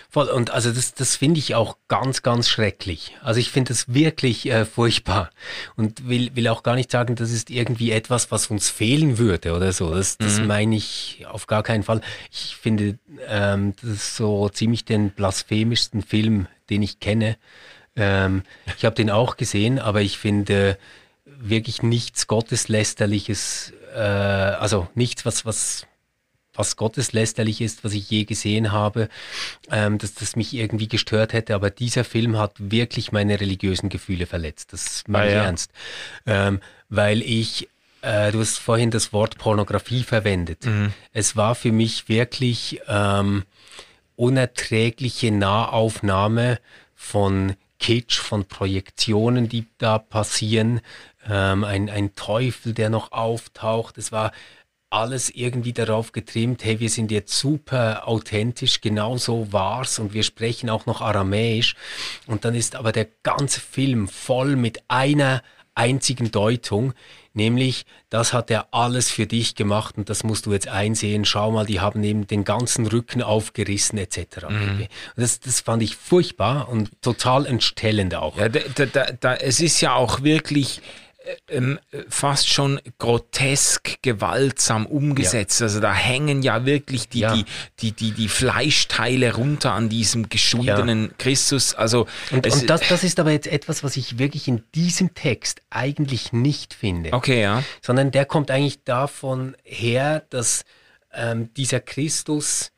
Voll. Und also das, das finde ich auch ganz, ganz schrecklich. Also ich finde das wirklich äh, furchtbar. Und will, will auch gar nicht sagen, das ist irgendwie etwas, was uns fehlen würde oder so. Das, das mhm. meine ich auf gar keinen Fall. Ich finde ähm, das ist so ziemlich den blasphemischsten Film, den ich kenne. Ähm, ich habe den auch gesehen, aber ich finde wirklich nichts Gotteslästerliches, äh, also nichts, was, was was gotteslästerlich ist, was ich je gesehen habe, ähm, dass das mich irgendwie gestört hätte. Aber dieser Film hat wirklich meine religiösen Gefühle verletzt. Das meine ah, ich ja. ernst. Ähm, weil ich, äh, du hast vorhin das Wort Pornografie verwendet. Mhm. Es war für mich wirklich ähm, unerträgliche Nahaufnahme von Kitsch, von Projektionen, die da passieren. Ähm, ein, ein Teufel, der noch auftaucht. Es war alles irgendwie darauf getrimmt, hey, wir sind jetzt super authentisch, genauso war's und wir sprechen auch noch Aramäisch. Und dann ist aber der ganze Film voll mit einer einzigen Deutung, nämlich das hat er alles für dich gemacht und das musst du jetzt einsehen. Schau mal, die haben eben den ganzen Rücken aufgerissen etc. Mhm. Das, das fand ich furchtbar und total entstellend auch. Ja, da, da, da, es ist ja auch wirklich ähm, fast schon grotesk gewaltsam umgesetzt. Ja. Also da hängen ja wirklich die, ja. Die, die, die, die Fleischteile runter an diesem geschundenen ja. Christus. Also und, und das, das ist aber jetzt etwas, was ich wirklich in diesem Text eigentlich nicht finde. Okay, ja. Sondern der kommt eigentlich davon her, dass ähm, dieser Christus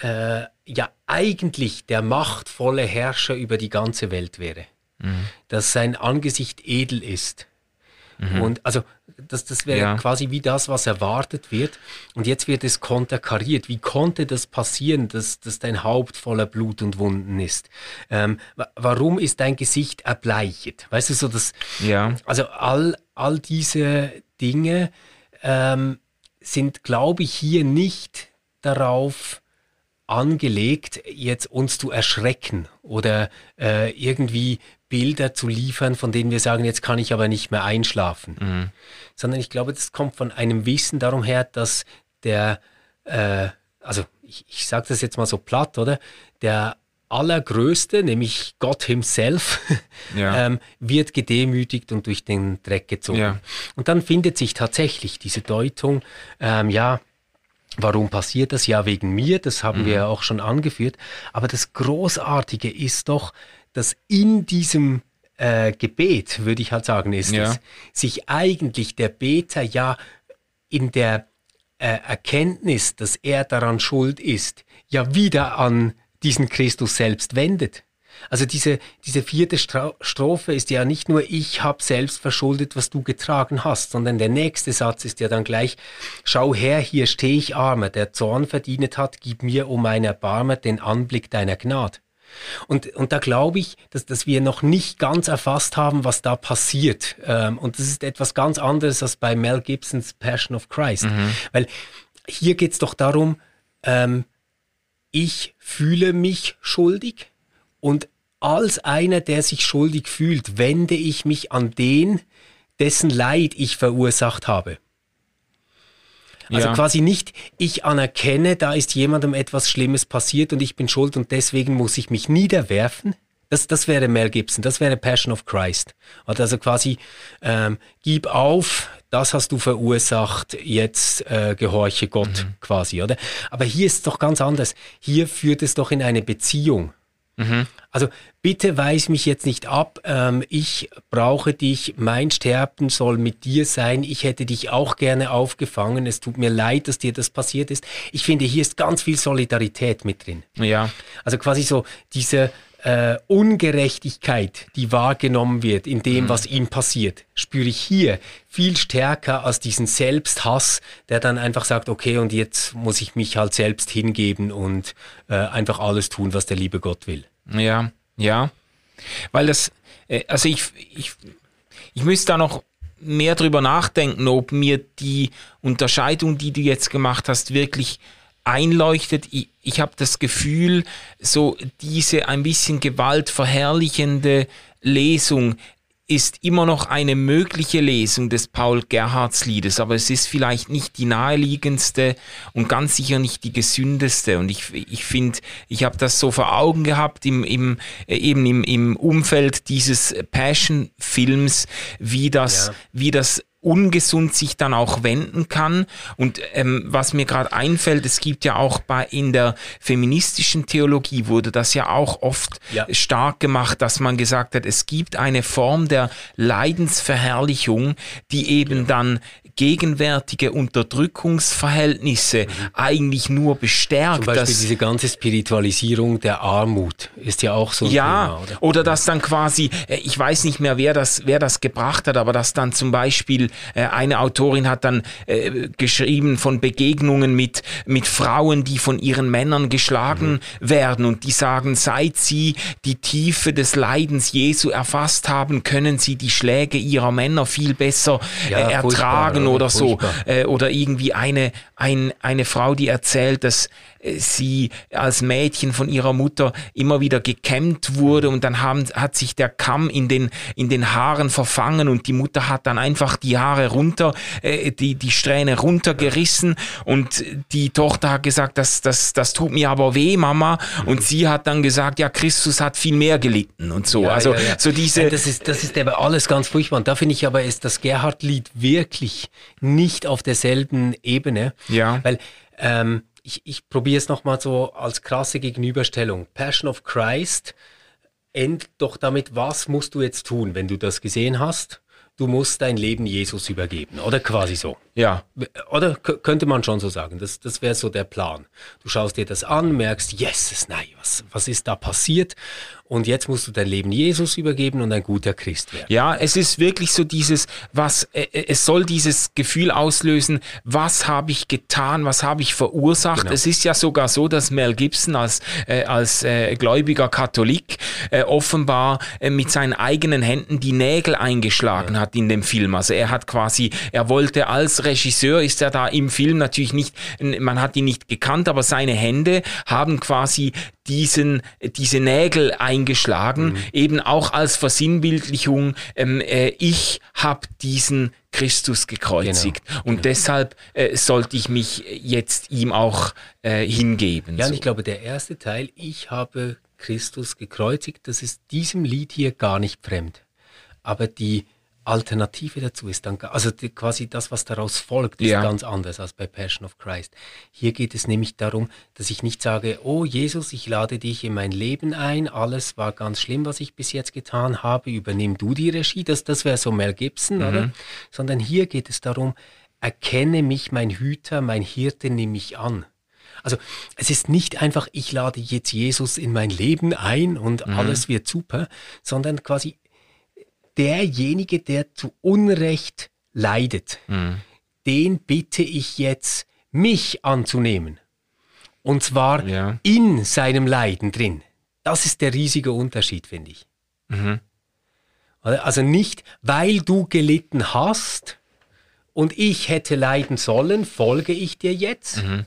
äh, ja eigentlich der machtvolle Herrscher über die ganze Welt wäre. Mhm. Dass sein Angesicht edel ist Mhm. Und also das, das wäre ja. quasi wie das, was erwartet wird. Und jetzt wird es konterkariert. Wie konnte das passieren, dass, dass dein Haupt voller Blut und Wunden ist? Ähm, warum ist dein Gesicht erbleichet? Weißt du, so das. Ja. Also all, all diese Dinge ähm, sind, glaube ich, hier nicht darauf angelegt, jetzt uns zu erschrecken oder äh, irgendwie Bilder zu liefern, von denen wir sagen, jetzt kann ich aber nicht mehr einschlafen. Mhm. Sondern ich glaube, das kommt von einem Wissen darum her, dass der, äh, also ich, ich sage das jetzt mal so platt, oder? Der Allergrößte, nämlich Gott himself, ja. ähm, wird gedemütigt und durch den Dreck gezogen. Ja. Und dann findet sich tatsächlich diese Deutung, ähm, ja, Warum passiert das? Ja, wegen mir, das haben mhm. wir ja auch schon angeführt. Aber das Großartige ist doch, dass in diesem äh, Gebet, würde ich halt sagen, ist ja. es, sich eigentlich der Beter ja in der äh, Erkenntnis, dass er daran schuld ist, ja wieder an diesen Christus selbst wendet. Also diese, diese vierte Strophe ist ja nicht nur ich habe selbst verschuldet, was du getragen hast, sondern der nächste Satz ist ja dann gleich, schau her, hier stehe ich armer, der Zorn verdient hat, gib mir um mein Erbarmer den Anblick deiner Gnade. Und, und da glaube ich, dass, dass wir noch nicht ganz erfasst haben, was da passiert. Ähm, und das ist etwas ganz anderes als bei Mel Gibsons Passion of Christ. Mhm. Weil hier geht es doch darum, ähm, ich fühle mich schuldig und als einer, der sich schuldig fühlt, wende ich mich an den, dessen Leid ich verursacht habe. Also ja. quasi nicht, ich anerkenne, da ist jemandem etwas Schlimmes passiert und ich bin schuld und deswegen muss ich mich niederwerfen. Das, das wäre Mel Gibson, das wäre Passion of Christ. Also quasi, ähm, gib auf, das hast du verursacht, jetzt äh, gehorche Gott mhm. quasi, oder? Aber hier ist es doch ganz anders. Hier führt es doch in eine Beziehung. Also bitte weis mich jetzt nicht ab, ähm, ich brauche dich, mein Sterben soll mit dir sein, ich hätte dich auch gerne aufgefangen, es tut mir leid, dass dir das passiert ist. Ich finde, hier ist ganz viel Solidarität mit drin. Ja. Also quasi so diese äh, Ungerechtigkeit, die wahrgenommen wird in dem, was ihm passiert, spüre ich hier viel stärker als diesen Selbsthass, der dann einfach sagt, okay, und jetzt muss ich mich halt selbst hingeben und äh, einfach alles tun, was der liebe Gott will. Ja, ja. Weil das, äh, also ich, ich, ich müsste da noch mehr drüber nachdenken, ob mir die Unterscheidung, die du jetzt gemacht hast, wirklich einleuchtet. Ich, ich habe das Gefühl, so diese ein bisschen gewaltverherrlichende Lesung ist immer noch eine mögliche Lesung des Paul Gerhards Liedes, aber es ist vielleicht nicht die naheliegendste und ganz sicher nicht die gesündeste. Und ich, ich finde, ich habe das so vor Augen gehabt im, im, äh, eben im, im Umfeld dieses Passion-Films, wie das, ja. wie das ungesund sich dann auch wenden kann. Und ähm, was mir gerade einfällt, es gibt ja auch bei in der feministischen Theologie wurde das ja auch oft ja. stark gemacht, dass man gesagt hat, es gibt eine Form der Leidensverherrlichung, die eben ja. dann gegenwärtige Unterdrückungsverhältnisse mhm. eigentlich nur bestärkt. Zum Beispiel diese ganze Spiritualisierung der Armut ist ja auch so ein ja, Thema. Oder? oder dass dann quasi, äh, ich weiß nicht mehr, wer das, wer das gebracht hat, aber dass dann zum Beispiel äh, eine Autorin hat dann äh, geschrieben von Begegnungen mit, mit Frauen, die von ihren Männern geschlagen mhm. werden und die sagen, seit sie die Tiefe des Leidens Jesu erfasst haben, können sie die Schläge ihrer Männer viel besser ja, ertragen oder so. Äh, oder irgendwie eine, ein, eine Frau, die erzählt, dass sie als Mädchen von ihrer Mutter immer wieder gekämmt wurde und dann haben, hat sich der Kamm in den, in den Haaren verfangen und die Mutter hat dann einfach die Haare runter, äh, die, die Strähne runtergerissen und die Tochter hat gesagt, das, das, das tut mir aber weh, Mama. Und sie hat dann gesagt, ja, Christus hat viel mehr gelitten und so. Ja, also ja, ja. so diese. Das ist, das ist aber alles ganz furchtbar. Und da finde ich aber, ist das Gerhard-Lied wirklich nicht auf derselben Ebene. Ja. Weil ähm, ich, ich probiere es nochmal so als krasse Gegenüberstellung. Passion of Christ endet doch damit, was musst du jetzt tun, wenn du das gesehen hast? Du musst dein Leben Jesus übergeben, oder quasi so. Ja. Oder könnte man schon so sagen. Das, das wäre so der Plan. Du schaust dir das an, merkst, yes, nein, was, was ist da passiert? Und jetzt musst du dein Leben Jesus übergeben und ein guter Christ werden. Ja, es ist wirklich so dieses, was, äh, äh, es soll dieses Gefühl auslösen, was habe ich getan, was habe ich verursacht. Genau. Es ist ja sogar so, dass Mel Gibson als, äh, als äh, gläubiger Katholik äh, offenbar äh, mit seinen eigenen Händen die Nägel eingeschlagen ja. hat in dem Film. Also er hat quasi, er wollte als Regisseur ist er da im Film natürlich nicht, man hat ihn nicht gekannt, aber seine Hände haben quasi diesen, diese Nägel eingeschlagen, mhm. eben auch als Versinnbildlichung, ähm, äh, ich habe diesen Christus gekreuzigt genau. und genau. deshalb äh, sollte ich mich jetzt ihm auch äh, hingeben. Ja, so. und ich glaube, der erste Teil, ich habe Christus gekreuzigt, das ist diesem Lied hier gar nicht fremd. Aber die Alternative dazu ist dann, also die, quasi das, was daraus folgt, ist ja. ganz anders als bei Passion of Christ. Hier geht es nämlich darum, dass ich nicht sage, oh Jesus, ich lade dich in mein Leben ein, alles war ganz schlimm, was ich bis jetzt getan habe, übernimm du die Regie, das, das wäre so Mel Gibson, mhm. oder? Sondern hier geht es darum, erkenne mich mein Hüter, mein Hirte, nimm mich an. Also es ist nicht einfach, ich lade jetzt Jesus in mein Leben ein und mhm. alles wird super, sondern quasi derjenige, der zu Unrecht leidet, mhm. den bitte ich jetzt, mich anzunehmen. Und zwar ja. in seinem Leiden drin. Das ist der riesige Unterschied, finde ich. Mhm. Also nicht, weil du gelitten hast und ich hätte leiden sollen, folge ich dir jetzt, mhm.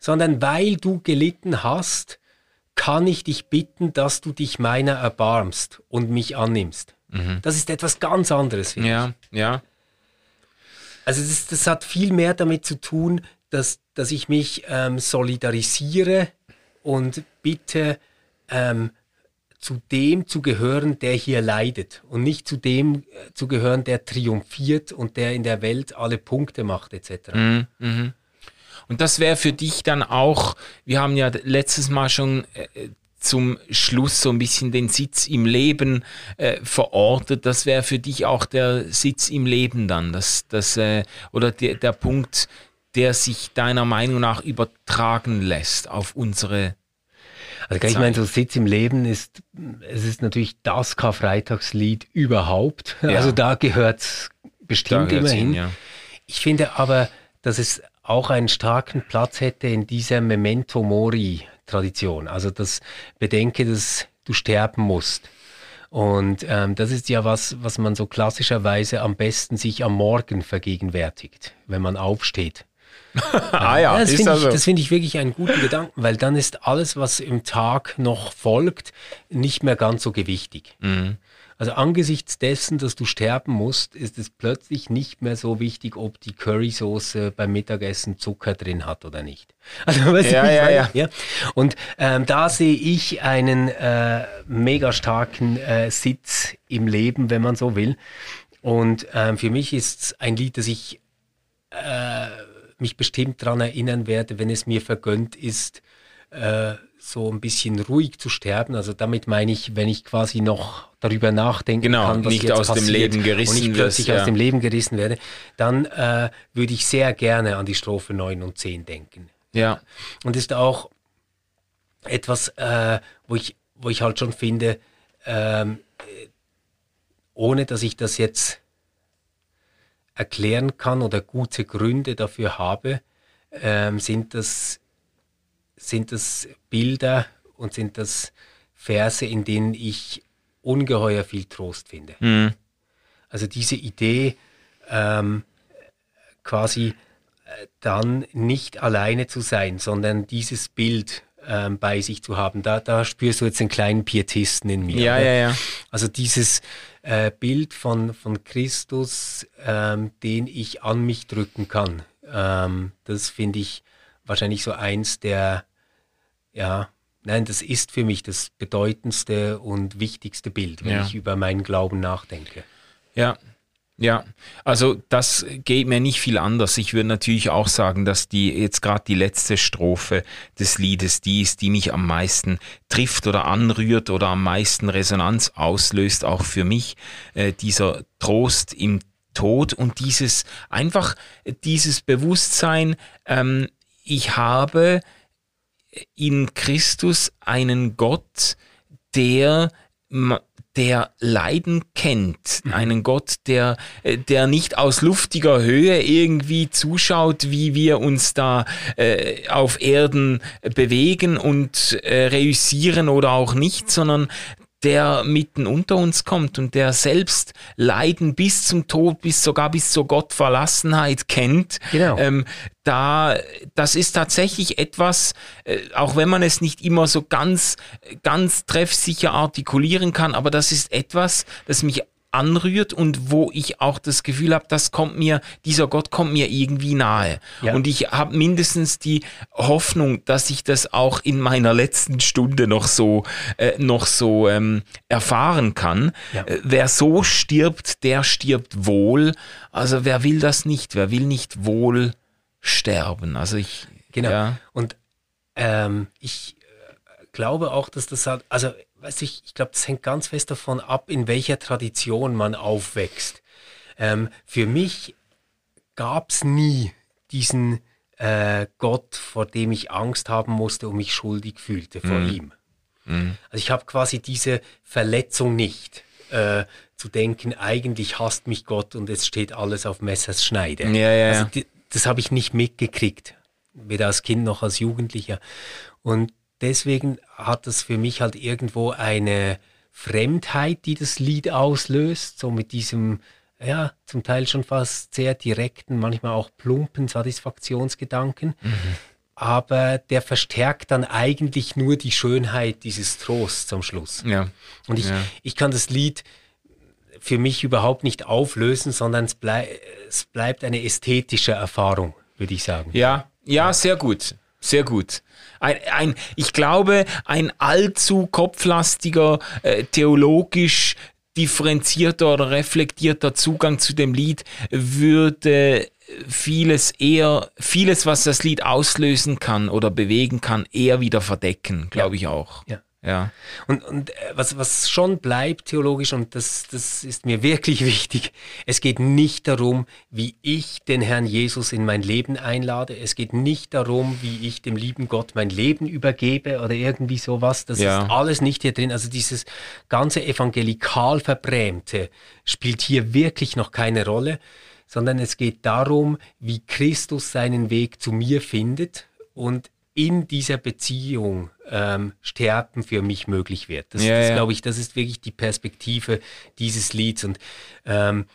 sondern weil du gelitten hast, kann ich dich bitten, dass du dich meiner erbarmst und mich annimmst. Mhm. Das ist etwas ganz anderes. Ja, ich. ja. Also das, das, hat viel mehr damit zu tun, dass, dass ich mich ähm, solidarisiere und bitte ähm, zu dem zu gehören, der hier leidet und nicht zu dem äh, zu gehören, der triumphiert und der in der Welt alle Punkte macht etc. Mhm, mh. Und das wäre für dich dann auch, wir haben ja letztes Mal schon äh, zum Schluss so ein bisschen den Sitz im Leben äh, verortet. Das wäre für dich auch der Sitz im Leben dann, das, das, äh, oder der, der Punkt, der sich deiner Meinung nach übertragen lässt auf unsere also ich meine, so Sitz im Leben ist, es ist natürlich das Karfreitagslied überhaupt. Ja. Also da gehört es bestimmt da immerhin. Hin, ja. Ich finde aber, dass es auch einen starken Platz hätte in dieser Memento Mori Tradition. Also das Bedenke, dass du sterben musst. Und ähm, das ist ja was, was man so klassischerweise am besten sich am Morgen vergegenwärtigt, wenn man aufsteht. ah ja, das finde also. ich, find ich wirklich einen guten Gedanken, weil dann ist alles, was im Tag noch folgt, nicht mehr ganz so gewichtig. Mhm. Also angesichts dessen, dass du sterben musst, ist es plötzlich nicht mehr so wichtig, ob die Currysoße beim Mittagessen Zucker drin hat oder nicht. Also weißt ja, ja, ja, ja. Und ähm, da sehe ich einen äh, mega starken äh, Sitz im Leben, wenn man so will. Und ähm, für mich ist es ein Lied, das ich äh, mich bestimmt daran erinnern werde, wenn es mir vergönnt ist, äh, so ein bisschen ruhig zu sterben. Also damit meine ich, wenn ich quasi noch darüber nachdenken genau, kann, was nicht jetzt aus dem Leben gerissen und ich plötzlich wirst, ja. aus dem Leben gerissen werde, dann äh, würde ich sehr gerne an die Strophe 9 und 10 denken. Ja. Und ist auch etwas, äh, wo, ich, wo ich halt schon finde, ähm, ohne dass ich das jetzt erklären kann oder gute Gründe dafür habe, ähm, sind das sind das Bilder und sind das Verse, in denen ich ungeheuer viel Trost finde. Mhm. Also diese Idee, ähm, quasi äh, dann nicht alleine zu sein, sondern dieses Bild ähm, bei sich zu haben. Da, da spürst du jetzt einen kleinen Pietisten in mir. Ja, ja, ja. Also dieses äh, Bild von, von Christus, ähm, den ich an mich drücken kann, ähm, das finde ich wahrscheinlich so eins der, ja, nein, das ist für mich das bedeutendste und wichtigste Bild, wenn ja. ich über meinen Glauben nachdenke. Ja, ja, also das geht mir nicht viel anders. Ich würde natürlich auch sagen, dass die jetzt gerade die letzte Strophe des Liedes die ist, die mich am meisten trifft oder anrührt oder am meisten Resonanz auslöst, auch für mich. Äh, dieser Trost im Tod und dieses einfach dieses Bewusstsein, ähm, ich habe in Christus einen Gott, der der Leiden kennt, mhm. einen Gott, der, äh, der nicht aus luftiger Höhe irgendwie zuschaut, wie wir uns da äh, auf Erden bewegen und äh, reüssieren oder auch nicht, sondern der mitten unter uns kommt und der selbst Leiden bis zum Tod, bis sogar bis zur Gottverlassenheit kennt, genau. ähm, da, das ist tatsächlich etwas, äh, auch wenn man es nicht immer so ganz, ganz treffsicher artikulieren kann, aber das ist etwas, das mich anrührt und wo ich auch das Gefühl habe, das kommt mir, dieser Gott kommt mir irgendwie nahe. Ja. Und ich habe mindestens die Hoffnung, dass ich das auch in meiner letzten Stunde noch so, äh, noch so ähm, erfahren kann. Ja. Äh, wer so stirbt, der stirbt wohl. Also wer will das nicht? Wer will nicht wohl sterben? Also ich. Genau. Ja. Und ähm, ich äh, glaube auch, dass das halt, also weiß ich, ich glaube, das hängt ganz fest davon ab, in welcher Tradition man aufwächst. Ähm, für mich gab es nie diesen äh, Gott, vor dem ich Angst haben musste und mich schuldig fühlte vor mhm. ihm. Mhm. Also ich habe quasi diese Verletzung nicht. Äh, zu denken, eigentlich hasst mich Gott und es steht alles auf Messers Schneide. Ja, ja, also die, das habe ich nicht mitgekriegt, weder als Kind noch als Jugendlicher. Und deswegen hat es für mich halt irgendwo eine Fremdheit, die das Lied auslöst, so mit diesem, ja, zum Teil schon fast sehr direkten, manchmal auch plumpen Satisfaktionsgedanken. Mhm. Aber der verstärkt dann eigentlich nur die Schönheit dieses Trosts zum Schluss. Ja. Und ich, ja. ich kann das Lied für mich überhaupt nicht auflösen, sondern es, blei es bleibt eine ästhetische Erfahrung, würde ich sagen. Ja, ja, sehr gut. Sehr gut. Ein, ein, ich glaube, ein allzu kopflastiger, äh, theologisch differenzierter oder reflektierter Zugang zu dem Lied würde vieles eher, vieles, was das Lied auslösen kann oder bewegen kann, eher wieder verdecken, glaube ja. ich auch. Ja. Ja. Und, und äh, was, was schon bleibt theologisch, und das, das ist mir wirklich wichtig, es geht nicht darum, wie ich den Herrn Jesus in mein Leben einlade. Es geht nicht darum, wie ich dem lieben Gott mein Leben übergebe oder irgendwie sowas. Das Ja. ist alles nicht hier drin. Also dieses ganze evangelikal Verbrämte spielt hier wirklich noch keine Rolle, sondern es geht darum, wie Christus seinen Weg zu mir findet und in dieser Beziehung ähm, Sterben für mich möglich wird. Das, Ja, das ja. glaube ich, das ist wirklich die Perspektive dieses Lieds und ähm,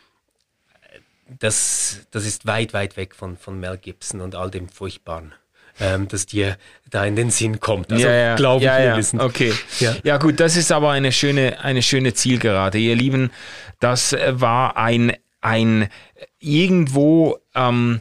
das, das ist weit, weit weg von, von Mel Gibson und all dem Furchtbaren, ähm, das dir da in den Sinn kommt. Also glaube ich ja, ja. mindestens. Okay. Ja. Ja. gut, das ist aber eine schöne, eine schöne Zielgerade. Ihr Lieben, das äh, war ein, ein irgendwo ähm,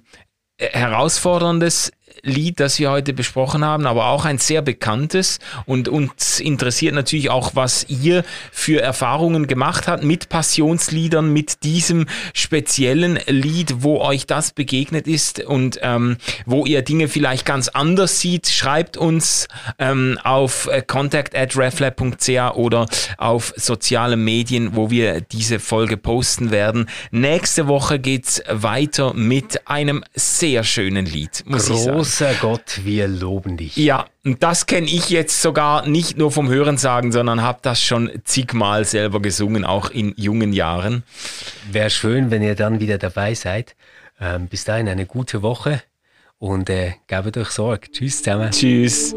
herausforderndes Lied, das wir heute besprochen haben, aber auch ein sehr bekanntes und uns interessiert natürlich auch, was ihr für Erfahrungen gemacht habt mit Passionsliedern, mit diesem speziellen Lied, wo euch das begegnet ist und ähm, wo ihr Dinge vielleicht ganz anders sieht. Schreibt uns ähm, auf äh, contact at reflab.ch oder auf sozialen Medien, wo wir diese Folge posten werden. Nächste Woche geht's weiter mit einem sehr schönen Lied, muss ich sagen. Großer Gott, wir loben dich. Ja, und das kenne ich jetzt sogar nicht nur vom Hörensagen, sondern habe das schon zigmal selber gesungen, auch in jungen Jahren. Wäre schön, wenn ihr dann wieder dabei seid. Ähm, bis dahin eine gute Woche und äh, gebt euch Sorge. Tschüss zusammen. Tschüss.